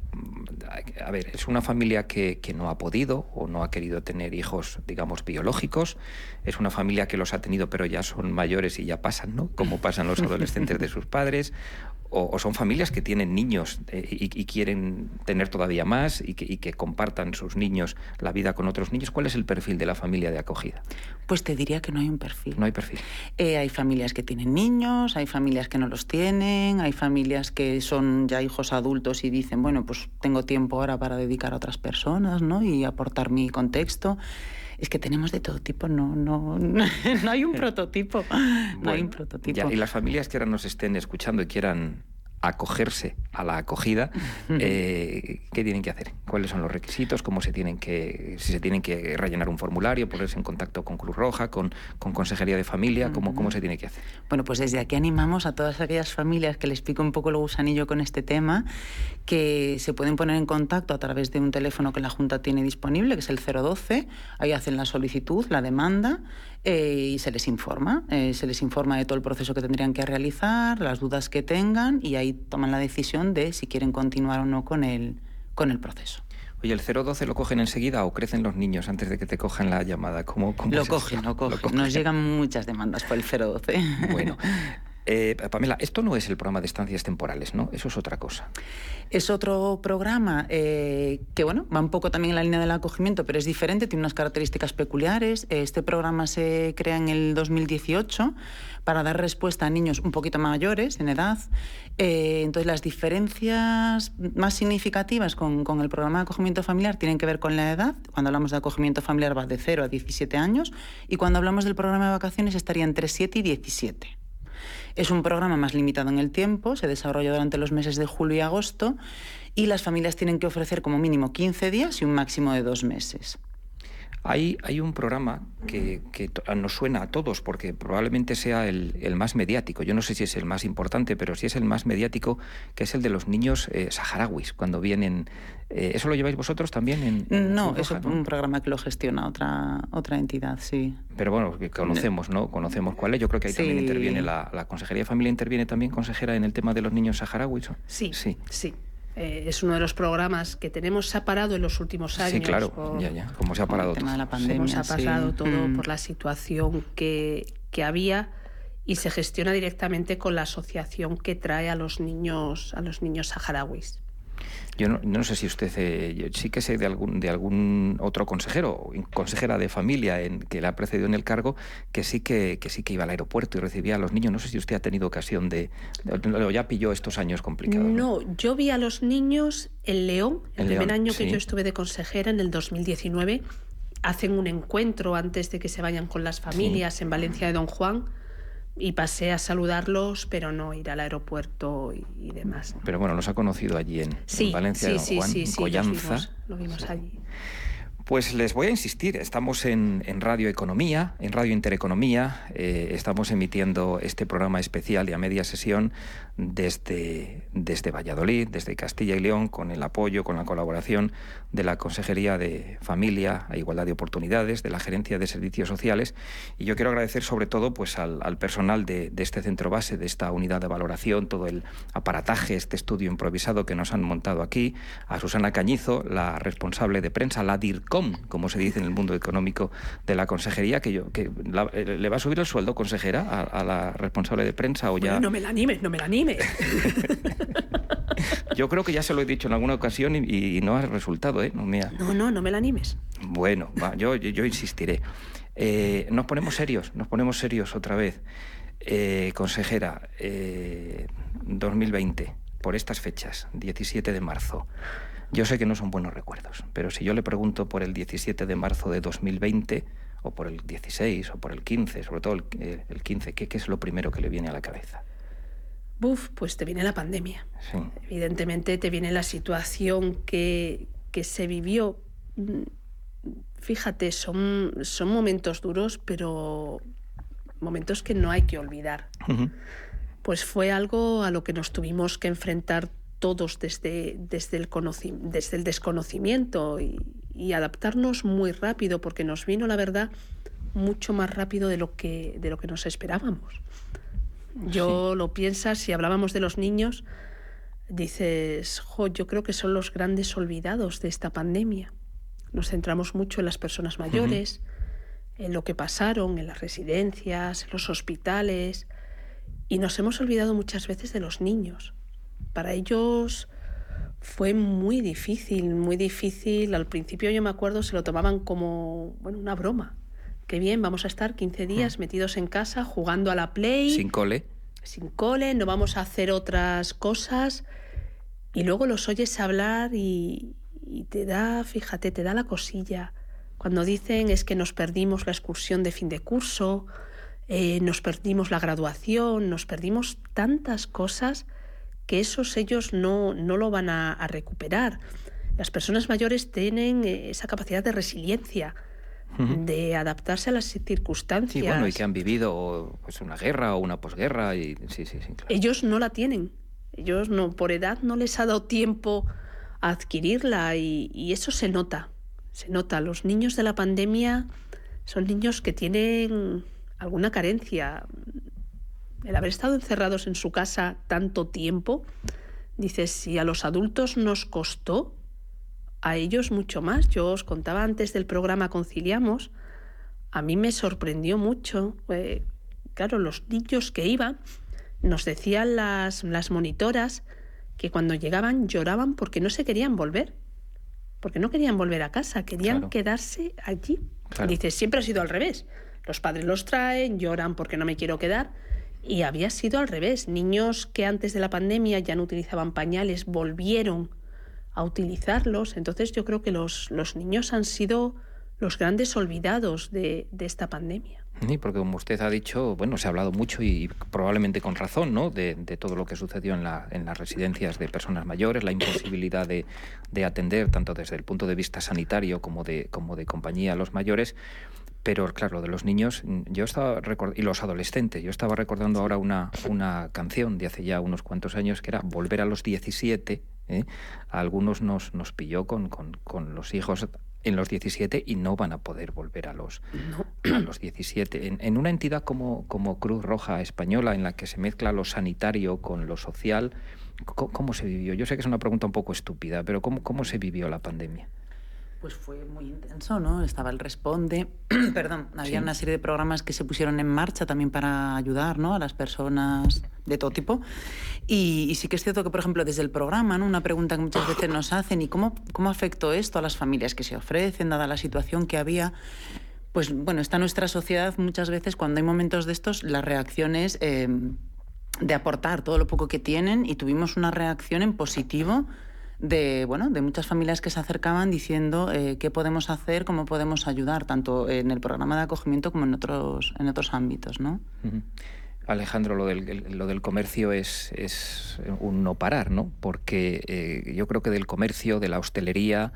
[SPEAKER 3] A ver, es una familia que, que, no ha podido o no ha querido tener hijos, digamos, biológicos. Es una familia que los ha tenido pero ya son mayores y ya pasan, ¿no? Como pasan los adolescentes de sus padres o, son familias que tienen niños eh, y, quieren tener todavía más y que, compartan sus niños la vida con otros niños. ¿Cuál es el perfil de la familia de acogida?
[SPEAKER 6] Pues te diría que no hay un perfil.
[SPEAKER 3] No hay perfil.
[SPEAKER 6] Eh, hay familias que tienen niños, hay familias que no los tienen, hay familias que son ya hijos adultos y dicen, bueno, pues tengo tiempo ahora para dedicar a otras personas ¿no? y aportar mi contexto es que tenemos de todo tipo, no, no, no hay un prototipo. no hay un prototipo.
[SPEAKER 3] y las familias que ahora nos estén escuchando y quieran acogerse a la acogida, eh, ¿qué tienen que hacer? ¿Cuáles son los requisitos? ¿Cómo se tienen que, si se tienen que rellenar un formulario, ponerse en contacto con Cruz Roja, con, con Consejería de Familia? ¿Cómo, ¿Cómo se tiene que hacer?
[SPEAKER 6] Bueno, pues desde aquí animamos a todas aquellas familias que les pico un poco el gusanillo con este tema, que se pueden poner en contacto a través de un teléfono que la Junta tiene disponible, que es el 012. Ahí hacen la solicitud, la demanda eh, y se les informa. Eh, se les informa de todo el proceso que tendrían que realizar, las dudas que tengan y ahí toman la decisión de si quieren continuar o no con el, con el proceso.
[SPEAKER 3] Oye, ¿el 012 lo cogen enseguida o crecen los niños antes de que te cojan la llamada? ¿Cómo,
[SPEAKER 6] lo, cogen, lo, cogen, Nos llegan muchas demandas por el 012.
[SPEAKER 3] Bueno, Eh, Pamela, esto no es el programa de estancias temporales, ¿no? Eso es otra cosa.
[SPEAKER 6] Es otro programa eh, que, bueno, va un poco también en la línea del acogimiento, pero es diferente, tiene unas características peculiares. Este programa se crea en el 2018 para dar respuesta a niños un poquito mayores en edad. Eh, entonces, las diferencias más significativas con, con, el programa de acogimiento familiar tienen que ver con la edad. Cuando hablamos de acogimiento familiar va de 0 a 17 años y cuando hablamos del programa de vacaciones estaría entre 7 y 17. Es un programa más limitado en el tiempo, se desarrolla durante los meses de julio y agosto y las familias tienen que ofrecer como mínimo 15 días y un máximo de dos meses.
[SPEAKER 3] Hay, hay un programa que, que, nos suena a todos porque probablemente sea el, el, más mediático. Yo no sé si es el más importante, pero sí es el más mediático, que es el de los niños eh, saharauis, cuando vienen... Eh, ¿Eso lo lleváis vosotros también? En,
[SPEAKER 6] no, es un programa que lo gestiona otra, otra entidad, sí.
[SPEAKER 3] Pero bueno, que conocemos, ¿no? Conocemos cuál es. Yo creo que ahí también interviene la, la Consejería de Familia, interviene también, consejera, en el tema de los niños saharauis.
[SPEAKER 4] Sí, sí. sí. Eh, es uno de los programas que tenemos se ha parado en los últimos años.
[SPEAKER 3] Sí, claro, ya, ya, como se ha parado
[SPEAKER 6] todo. la pandemia,
[SPEAKER 4] se ha pasado todo mm. por la situación que, que había y se gestiona directamente con la asociación que trae a los niños a los niños saharauis.
[SPEAKER 3] Yo no, sé si usted, eh, sí que sé de algún, de algún otro consejero, consejera de familia en, que le ha precedido en el cargo, que sí que, que sí que iba al aeropuerto y recibía a los niños. No sé si usted ha tenido ocasión de, o ya pilló estos años complicados.
[SPEAKER 4] No, yo vi a los niños en León, el primer año que yo estuve de consejera, en el 2019, hacen un encuentro antes de que se vayan con las familias en Valencia de Don Juan y pasé a saludarlos, pero no ir al aeropuerto y, demás.
[SPEAKER 3] Pero bueno, los ha conocido allí en, Valencia de Don Juan, en Collanza.
[SPEAKER 4] Lo vimos, allí.
[SPEAKER 3] Pues les voy a insistir, estamos en, Radio Economía, en Radio Intereconomía, eh, estamos emitiendo este programa especial y a media sesión desde, desde Valladolid, desde Castilla y León, con el apoyo, con la colaboración de la Consejería de Familia e Igualdad de Oportunidades, de la Gerencia de Servicios Sociales. Y yo quiero agradecer sobre todo pues, al, personal de, este centro base, de esta unidad de valoración, todo el aparataje, este estudio improvisado que nos han montado aquí, a Susana Cañizo, la responsable de prensa, la Como se dice en el mundo económico de la Consejería, que, yo, que eh, le va a subir el sueldo, consejera, a, la responsable de prensa o ya...
[SPEAKER 4] no me la animes, no me la animes.
[SPEAKER 3] Yo creo que ya se lo he dicho en alguna ocasión y, no ha resultado, ¿eh?
[SPEAKER 4] No, no, no, no me la animes.
[SPEAKER 3] Bueno, yo, yo, insistiré. Eh, nos ponemos serios, nos ponemos serios otra vez. Eh, consejera, 2020, eh, por estas fechas, 17 de marzo. Yo sé que no son buenos recuerdos, pero si yo le pregunto por el 17 de marzo de 2020, o por el 16, o por el 15, sobre todo el, el 15, ¿qué, ¿qué es lo primero que le viene a la cabeza?
[SPEAKER 4] Buf, pues te viene la pandemia. Evidentemente te viene la situación que, que se vivió. Mm, fíjate, son, son momentos duros, pero momentos que no hay que olvidar. Pues fue algo a lo que nos tuvimos que enfrentar todos desde, desde, el, desde el desconocimiento y, y, adaptarnos muy rápido, porque nos vino, la verdad, mucho más rápido de lo que, de lo que nos esperábamos. Yo lo piensas, si hablábamos de los niños, dices, jo, yo creo que son los grandes olvidados de esta pandemia. Nos centramos mucho en las personas mayores, en lo que pasaron en las residencias, en los hospitales, y nos hemos olvidado muchas veces de los niños. Para ellos fue muy difícil, muy difícil. Al principio yo me acuerdo se lo tomaban como bueno, una broma qué bien, vamos a estar 15 días hmm. metidos en casa jugando a la Play.
[SPEAKER 3] Sin cole.
[SPEAKER 4] Sin cole, no vamos a hacer otras cosas. Y luego los oyes hablar y, te da, fíjate, te da la cosilla. Cuando dicen es que nos perdimos la excursión de fin de curso, eh, nos perdimos la graduación, nos perdimos tantas cosas que esos ellos no, no lo van a, recuperar. Las personas mayores tienen eh, esa capacidad de resiliencia, de adaptarse a las circunstancias.
[SPEAKER 3] Sí, bueno, y que han vivido pues, una guerra o una posguerra. Y... Sí, sí, sí,
[SPEAKER 4] Ellos no la tienen. Ellos no, por edad no les ha dado tiempo a adquirirla y, y eso se nota. Se nota. Los niños de la pandemia son niños que tienen alguna carencia. El haber estado encerrados en su casa tanto tiempo, dices, si a los adultos nos costó, a ellos mucho más. Yo os contaba antes del programa Conciliamos, a mí me sorprendió mucho, eh, claro, los niños que iban, nos decían las, las monitoras que cuando llegaban lloraban porque no se querían volver, porque no querían volver a casa, querían quedarse allí. Dices, siempre ha sido al revés. Los padres los traen, lloran porque no me quiero quedar. Y había sido al revés. Niños que antes de la pandemia ya no utilizaban pañales volvieron a utilizarlos. Entonces yo creo que los, los niños han sido los grandes olvidados de, de esta pandemia.
[SPEAKER 3] Sí, porque como usted ha dicho, bueno, se ha hablado mucho y probablemente con razón, ¿no? De, de todo lo que sucedió en, la, en, las residencias de personas mayores, la imposibilidad de, de, atender tanto desde el punto de vista sanitario como de, como de compañía a los mayores. Pero claro, lo de los niños, yo estaba y los adolescentes, yo estaba recordando ahora una, una canción de hace ya unos cuantos años que era Volver a los 17. ¿eh? A algunos nos, nos pilló con, con, con, los hijos en los 17 y no van a poder volver a los, a los 17. En, en, una entidad como, como Cruz Roja Española, en la que se mezcla lo sanitario con lo social, ¿cómo, cómo se vivió? Yo sé que es una pregunta un poco estúpida, pero ¿cómo, cómo se vivió la pandemia?
[SPEAKER 6] Pues fue muy intenso, ¿no? Estaba el Responde, perdón, había sí. una serie de programas que se pusieron en marcha también para ayudar, ¿no? A las personas de todo tipo. Y, y, sí que es cierto que, por ejemplo, desde el programa, ¿no? Una pregunta que muchas veces nos hacen, ¿y cómo, cómo afectó esto a las familias que se ofrecen, dada la situación que había? Pues bueno, está nuestra sociedad muchas veces, cuando hay momentos de estos, las reacciones... Eh, de aportar todo lo poco que tienen y tuvimos una reacción en positivo de, bueno, de muchas familias que se acercaban diciendo eh, qué podemos hacer, cómo podemos ayudar, tanto en el programa de acogimiento como en otros, en otros ámbitos. ¿no?
[SPEAKER 3] Uh -huh. Alejandro, lo del, lo del comercio es, es, un no parar, ¿no? Porque eh, yo creo que del comercio, de la hostelería,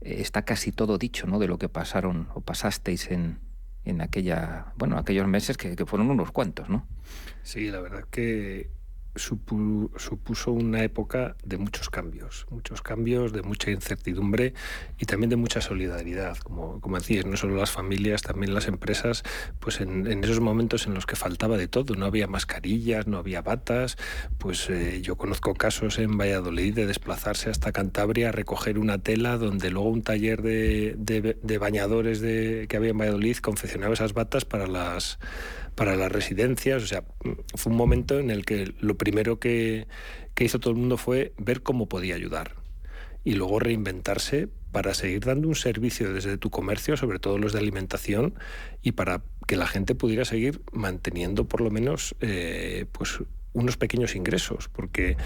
[SPEAKER 3] eh, está casi todo dicho, ¿no? De lo que pasaron o pasasteis en, en aquella, bueno, aquellos meses que, que fueron unos cuantos, ¿no?
[SPEAKER 5] Sí, la verdad que supuso una época de muchos cambios, muchos cambios, de mucha incertidumbre y también de mucha solidaridad, como, como decías, no solo las familias, también las empresas, pues en, esos momentos en los que faltaba de todo, no había mascarillas, no había batas, pues eh, yo conozco casos en Valladolid de desplazarse hasta Cantabria a recoger una tela donde luego un taller de, de, bañadores que había en Valladolid confeccionaba esas batas para las para las residencias. O sea, fue un momento en el que lo primero que, que hizo todo el mundo fue ver cómo podía ayudar y luego reinventarse para seguir dando un servicio desde tu comercio, sobre todo los de alimentación, y para que la gente pudiera seguir manteniendo por lo menos eh, pues unos pequeños ingresos, porque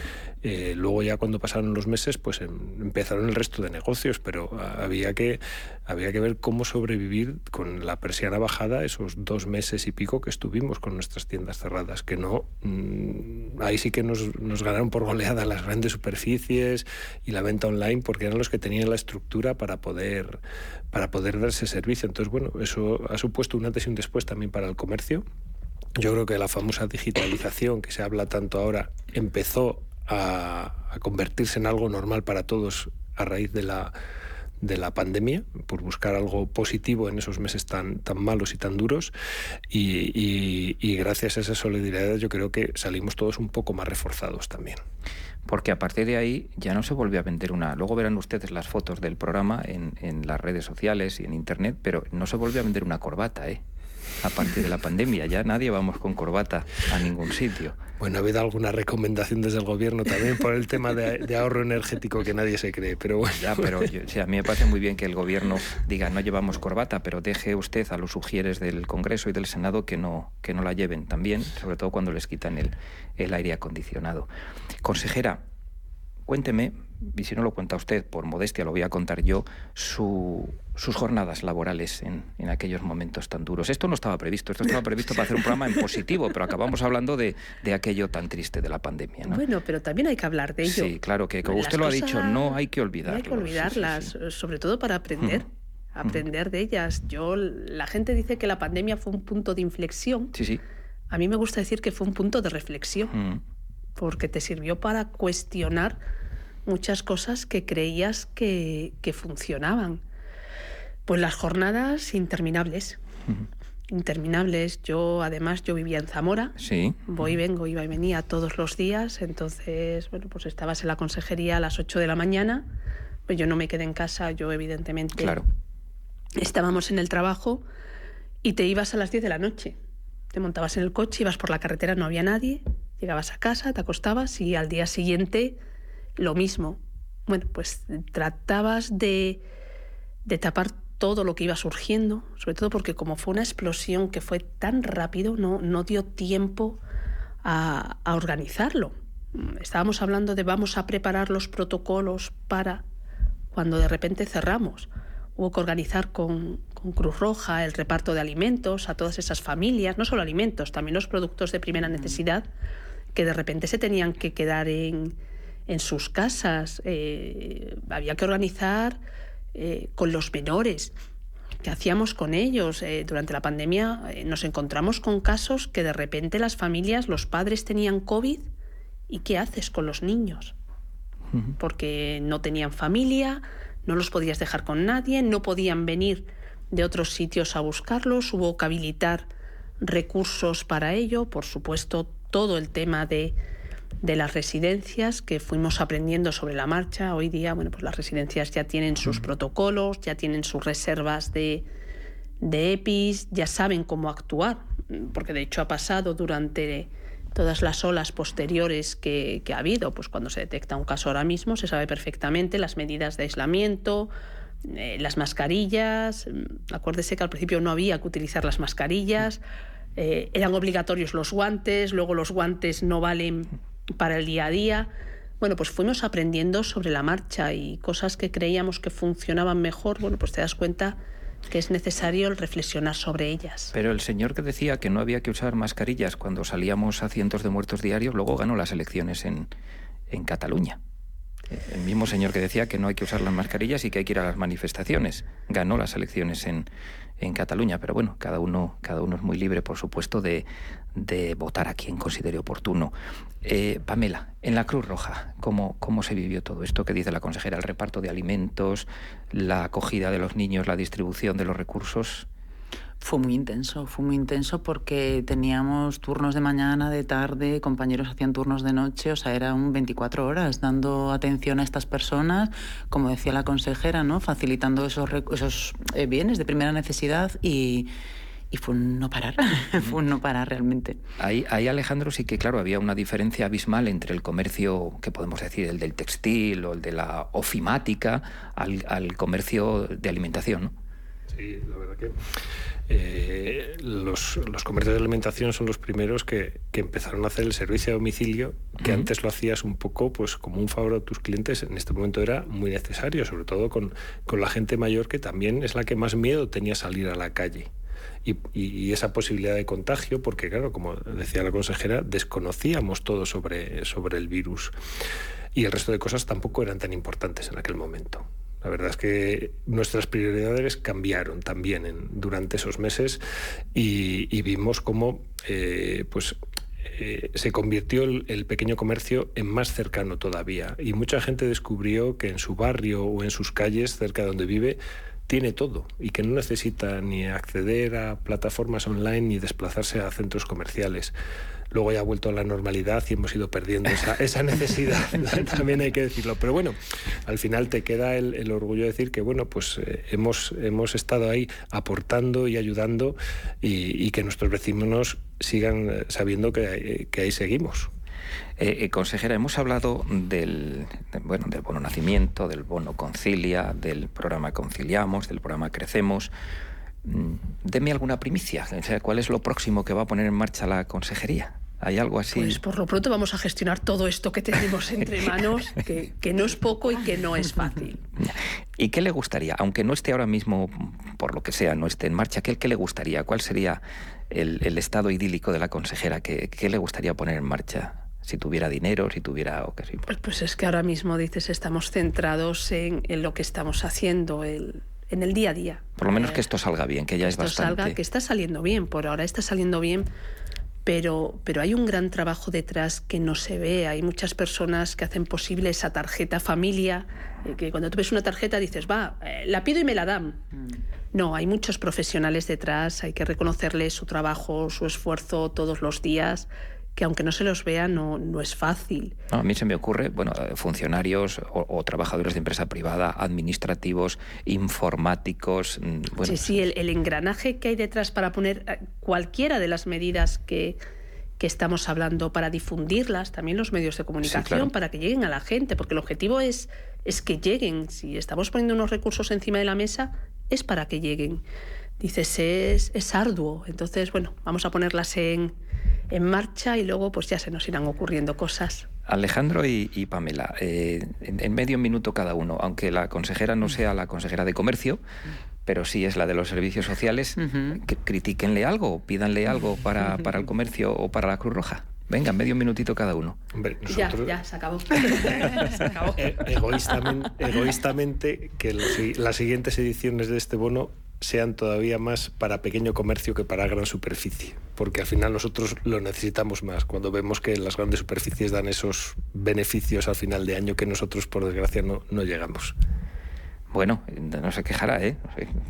[SPEAKER 5] eh, luego ya cuando pasaron los meses, pues em, empezaron el resto de negocios, pero había que, había que ver cómo sobrevivir con la persiana bajada esos dos meses y pico que estuvimos con nuestras tiendas cerradas, que no, mmm, ahí sí que nos, nos ganaron por goleada las grandes superficies y la venta online, porque eran los que tenían la estructura para poder, para poder dar ese servicio. Entonces, bueno, eso ha supuesto un antes y un después también para el comercio. Yo creo que la famosa digitalización que se habla tanto ahora empezó a, a convertirse en algo normal para todos a raíz de la, de la pandemia, por buscar algo positivo en esos meses tan, tan malos y tan duros. Y, gracias a esa solidaridad yo creo que salimos todos un poco más reforzados también.
[SPEAKER 3] Porque a partir de ahí ya no se volvió a vender una... Luego verán ustedes las fotos del programa en, en las redes sociales y en Internet, pero no se volvió a vender una corbata, ¿eh? A partir de la pandemia. Ya nadie vamos con corbata a ningún sitio.
[SPEAKER 5] Bueno, ha habido alguna recomendación desde el gobierno también por el tema de, de ahorro energético que nadie se cree, pero bueno.
[SPEAKER 3] Ya, pero yo, o sea, a mí me parece muy bien que el gobierno diga no llevamos corbata, pero deje usted a los sugieres del Congreso y del Senado que no, que no la lleven también, sobre todo cuando les quitan el, el aire acondicionado. Consejera, cuénteme, y si no lo cuenta usted, por modestia lo voy a contar yo, sus jornadas laborales en, aquellos momentos tan duros. Esto no estaba previsto, esto estaba previsto para hacer un programa en positivo, pero acabamos hablando de, aquello tan triste de la pandemia.
[SPEAKER 4] Bueno, pero también hay que hablar de ello.
[SPEAKER 3] Sí, claro, que como usted lo ha dicho, no hay que olvidarlas.
[SPEAKER 4] No hay que olvidarlas, sobre todo para aprender. aprender de ellas. Yo, la gente dice que la pandemia fue un punto de inflexión.
[SPEAKER 3] Sí, sí.
[SPEAKER 4] A mí me gusta decir que fue un punto de reflexión, porque te sirvió para cuestionar muchas cosas que creías que, funcionaban. Pues las jornadas interminables. Interminables. Yo, además, yo vivía en Zamora.
[SPEAKER 3] Sí.
[SPEAKER 4] Voy vengo, iba y venía todos los días. Entonces, bueno, pues estabas en la consejería a las 8 de la mañana. Pues yo no me quedé en casa, yo evidentemente.
[SPEAKER 3] Claro.
[SPEAKER 4] Estábamos en el trabajo y te ibas a las 10 de la noche. Te montabas en el coche, ibas por la carretera, no había nadie. Llegabas a casa, te acostabas y al día siguiente lo mismo. Bueno, pues tratabas de, de tapar todo lo que iba surgiendo, sobre todo porque como fue una explosión que fue tan rápido, no, no dio tiempo a, a organizarlo. Estábamos hablando de vamos a preparar los protocolos para cuando de repente cerramos. Hubo que organizar con, con, Cruz Roja el reparto de alimentos a todas esas familias, no solo alimentos, también los productos de primera necesidad, que de repente se tenían que quedar en, en sus casas. Eh, había que organizar eh, con los menores. ¿Qué hacíamos con ellos? Eh, durante la pandemia nos encontramos con casos que de repente las familias, los padres tenían COVID y ¿qué haces con los niños? Porque no tenían familia, no los podías dejar con nadie, no podían venir de otros sitios a buscarlos, hubo que habilitar recursos para ello, por supuesto todo el tema de de las residencias que fuimos aprendiendo sobre la marcha. Hoy día, bueno, pues las residencias ya tienen sus protocolos, ya tienen sus reservas de, de EPIs, ya saben cómo actuar, porque de hecho ha pasado durante todas las olas posteriores que, ha habido, pues cuando se detecta un caso ahora mismo se sabe perfectamente las medidas de aislamiento, eh, las mascarillas. Acuérdese que al principio no había que utilizar las mascarillas, eh, eran obligatorios los guantes, luego los guantes no valen para el día a día. Bueno, pues fuimos aprendiendo sobre la marcha y cosas que creíamos que funcionaban mejor, bueno, pues te das cuenta que es necesario reflexionar sobre ellas.
[SPEAKER 3] Pero el señor que decía que no había que usar mascarillas cuando salíamos a cientos de muertos diarios, luego ganó las elecciones en, en Cataluña. El mismo señor que decía que no hay que usar las mascarillas y que hay que ir a las manifestaciones, ganó las elecciones en, en Cataluña. Pero bueno, cada uno, cada uno es muy libre, por supuesto, de, de votar a quien considere oportuno. Eh, Pamela, en la Cruz Roja, ¿cómo, ¿cómo se vivió todo esto que dice la consejera? El reparto de alimentos, la acogida de los niños, la distribución de los recursos.
[SPEAKER 6] Fue muy intenso, fue muy intenso porque teníamos turnos de mañana, de tarde, compañeros hacían turnos de noche, o sea, era un 24 horas dando atención a estas personas, como decía la consejera, ¿no? Facilitando esos, esos eh, bienes de primera necesidad y, y fue un no parar, fue un no parar realmente.
[SPEAKER 3] Ahí, ahí, Alejandro, sí que, claro, había una diferencia abismal entre el comercio, que podemos decir, el del textil o el de la ofimática, al, al comercio de alimentación, ¿no?
[SPEAKER 5] Sí, la verdad que eh, los, los, comercios de alimentación son los primeros que, que, empezaron a hacer el servicio a domicilio, que antes lo hacías un poco pues como un favor a tus clientes, en este momento era muy necesario, sobre todo con, con la gente mayor que también es la que más miedo tenía salir a la calle. Y, y, esa posibilidad de contagio, porque claro, como decía la consejera, desconocíamos todo sobre, sobre el virus y el resto de cosas tampoco eran tan importantes en aquel momento. La verdad es que nuestras prioridades cambiaron también durante esos meses y, vimos cómo eh, pues, eh, se convirtió el, pequeño comercio en más cercano todavía. Y mucha gente descubrió que en su barrio o en sus calles, cerca de donde vive, tiene todo y que no necesita ni acceder a plataformas online ni desplazarse a centros comerciales luego ya ha vuelto a la normalidad y hemos ido perdiendo esa, esa necesidad, también hay que decirlo. Pero bueno, al final te queda el, orgullo de decir que bueno, pues eh, hemos, hemos estado ahí aportando y ayudando y, que nuestros vecinos sigan eh, sabiendo que, que ahí seguimos.
[SPEAKER 3] Eh, consejera, hemos hablado del, bueno, del bono nacimiento, del bono concilia, del programa Conciliamos, del programa Crecemos. Mm, deme alguna primicia. ¿Cuál es lo próximo que va a poner en marcha la consejería? ¿Hay algo así?
[SPEAKER 4] Pues por lo pronto vamos a gestionar todo esto que tenemos entre manos, que, que no es poco y que no es fácil.
[SPEAKER 3] ¿Y qué le gustaría, aunque no esté ahora mismo, por lo que sea, no esté en marcha, qué, qué le gustaría? ¿Cuál sería el, el estado idílico de la consejera? ¿Qué, ¿Qué, le gustaría poner en marcha? Si tuviera dinero, si tuviera... O qué, sí.
[SPEAKER 4] pues, pues es que ahora mismo, dices, estamos centrados en, en lo que estamos haciendo, el, en el día a día.
[SPEAKER 3] Por lo menos que esto salga bien, que ya es
[SPEAKER 4] esto
[SPEAKER 3] bastante.
[SPEAKER 4] Salga, que está saliendo bien, por ahora está saliendo bien, pero, pero hay un gran trabajo detrás que no se ve. Hay muchas personas que hacen posible esa tarjeta familia, eh, que cuando tú ves una tarjeta dices, va, eh, la pido y me la dan. Mm. No, hay muchos profesionales detrás, hay que reconocerles su trabajo, su esfuerzo todos los días que aunque no se los vea no, no es fácil.
[SPEAKER 3] No, a mí se me ocurre, bueno, eh, funcionarios o, o, trabajadores de empresa privada, administrativos, informáticos. mm, Bueno,
[SPEAKER 4] sí, sí, el, el, engranaje que hay detrás para poner eh, cualquiera de las medidas que, que estamos hablando, para difundirlas, también los medios de comunicación,
[SPEAKER 3] Sí, claro.
[SPEAKER 4] para que lleguen a la gente, porque el objetivo es, es que lleguen. Si estamos poniendo unos recursos encima de la mesa, es para que lleguen. Dices, es, es arduo. Entonces, bueno, vamos a ponerlas en, en marcha y luego pues ya se nos irán ocurriendo cosas.
[SPEAKER 3] Alejandro y, y Pamela, eh, en, en, medio minuto cada uno, aunque la consejera no sea la consejera de comercio, pero sí es la de los servicios sociales, uh -huh. critíquenle algo, pídanle algo para, para, el comercio o para la Cruz Roja. Venga, medio minutito cada uno.
[SPEAKER 4] Hombre, nosotros... Ya, ya, se acabó. se acabó.
[SPEAKER 5] E egoístamente, egoístamente, que los, las siguientes ediciones de este bono sean todavía más para pequeño comercio que para gran superficie, porque al final nosotros lo necesitamos más cuando vemos que las grandes superficies dan esos beneficios al final de año que nosotros por desgracia no, no llegamos.
[SPEAKER 3] Bueno, no se quejará, ¿eh?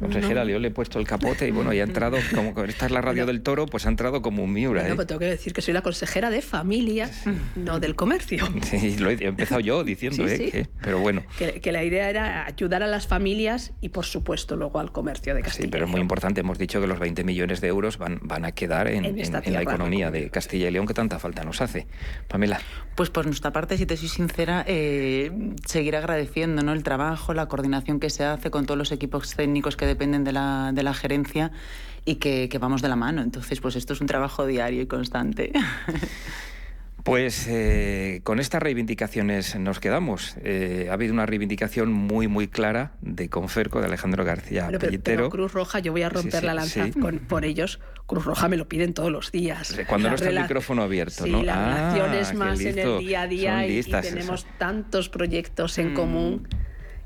[SPEAKER 3] Consejera, no. yo le he puesto el capote y bueno, y ha entrado, como esta es la radio del toro, pues ha entrado como un miura, ¿eh?
[SPEAKER 4] No, pero tengo que decir que soy la consejera de familia, no del comercio.
[SPEAKER 3] Sí, lo he empezado yo diciendo, sí, ¿eh? Sí. Que, pero bueno.
[SPEAKER 4] Que, que, la idea era ayudar a las familias y, por supuesto, luego al comercio de Castilla
[SPEAKER 3] Sí, pero es muy importante. Hemos dicho que los 20 millones de euros van, van a quedar en, en, en, en la economía de Castilla y León que tanta falta nos hace. Pamela.
[SPEAKER 6] Pues por nuestra parte, si te soy sincera, eh, seguir agradeciendo ¿no? el trabajo, la coordinación que se hace con todos los equipos técnicos que dependen de la, de la gerencia y que, que, vamos de la mano. Entonces, pues esto es un trabajo diario y constante.
[SPEAKER 3] Pues eh, con estas reivindicaciones nos quedamos. Eh, ha habido una reivindicación muy, muy clara de Conferco, de Alejandro García
[SPEAKER 4] pero,
[SPEAKER 3] Pellitero.
[SPEAKER 4] Pero Cruz Roja, yo voy a romper sí, sí, la lanza sí. con, por ellos. Cruz Roja me lo piden todos los días.
[SPEAKER 3] Cuando no está el micrófono abierto, ¿no?
[SPEAKER 4] Las
[SPEAKER 3] ah,
[SPEAKER 4] relaciones más en el día a día y, y, tenemos eso. tantos proyectos en mm. común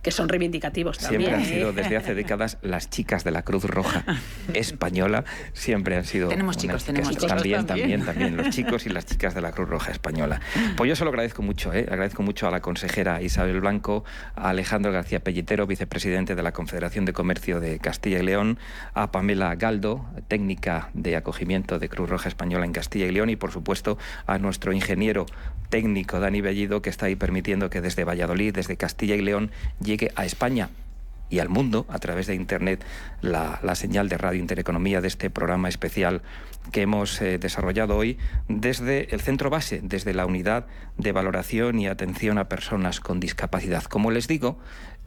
[SPEAKER 4] que son reivindicativos
[SPEAKER 3] también.
[SPEAKER 4] Siempre
[SPEAKER 3] han sido desde hace décadas las chicas de la Cruz Roja española, siempre han sido
[SPEAKER 6] tenemos chicos, tenemos chicos
[SPEAKER 3] también, también, también, los chicos y las chicas de la Cruz Roja española. Pues yo se lo agradezco mucho, ¿eh? agradezco mucho a la consejera Isabel Blanco, a Alejandro García Pellitero, vicepresidente de la Confederación de Comercio de Castilla y León, a Pamela Galdo, técnica de acogimiento de Cruz Roja española en Castilla y León y por supuesto a nuestro ingeniero técnico Dani Bellido que está ahí permitiendo que desde Valladolid, desde Castilla y León llegue a España y al mundo a través de Internet la, señal de Radio Intereconomía de este programa especial que hemos eh, desarrollado hoy desde el centro base, desde la unidad de valoración y atención a personas con discapacidad. Como les digo,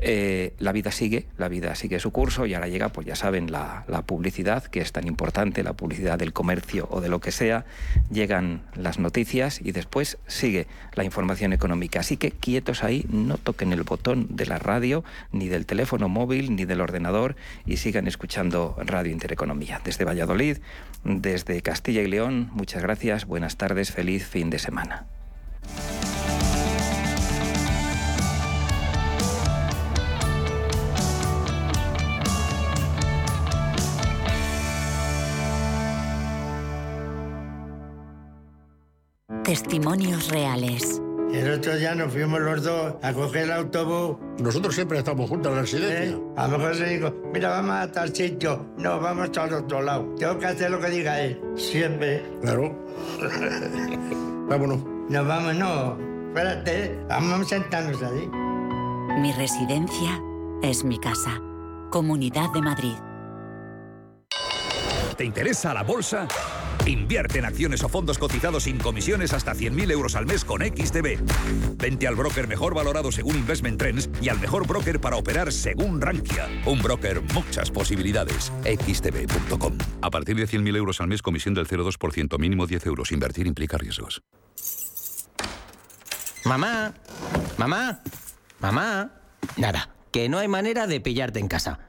[SPEAKER 3] eh, la vida sigue, la vida sigue su curso y ahora llega, pues ya saben, la, la, publicidad, que es tan importante, la publicidad del comercio o de lo que sea, llegan las noticias y después sigue la información económica. Así que quietos ahí, no toquen el botón de la radio, ni del teléfono móvil, ni del ordenador y sigan escuchando Radio Intereconomía. Desde Valladolid, desde Castilla y León, muchas gracias, buenas tardes, feliz fin de semana.
[SPEAKER 7] Testimonios reales.
[SPEAKER 8] El otro día nos fuimos los dos a coger el autobús.
[SPEAKER 9] Nosotros siempre estamos juntos en la residencia.
[SPEAKER 8] ¿Eh? A lo mejor se dijo, mira, vamos a tal sitio. No, vamos al otro lado. Tengo que hacer lo que diga él. Siempre.
[SPEAKER 9] Claro. Vámonos.
[SPEAKER 8] Nos vamos, no. Espérate, vamos a sentarnos ahí.
[SPEAKER 7] Mi residencia es mi casa. Comunidad de Madrid.
[SPEAKER 10] ¿Te interesa la bolsa? Invierte en acciones o fondos cotizados sin comisiones hasta 100.000 euros al mes con XTB. Vente al broker mejor valorado según Investment Trends y al mejor broker para operar según Rankia. Un broker, muchas posibilidades. XTB.com.
[SPEAKER 11] A partir de 100.000 euros al mes, comisión del 0,2%, mínimo 10 euros. Invertir implica riesgos.
[SPEAKER 12] Mamá, mamá, mamá. Nada, que no hay manera de pillarte en casa.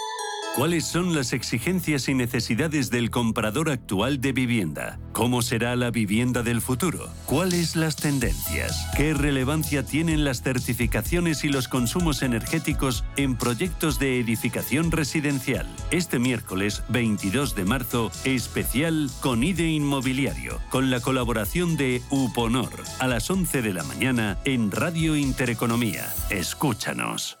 [SPEAKER 1] ¿Cuáles son las exigencias y necesidades del comprador actual de vivienda? ¿Cómo será la vivienda del futuro? ¿Cuáles las tendencias? ¿Qué relevancia tienen las certificaciones y los consumos energéticos en proyectos de edificación residencial? Este miércoles 22 de marzo, especial con IDE Inmobiliario, con la colaboración de Uponor, a las 11 de la mañana en Radio Intereconomía. Escúchanos.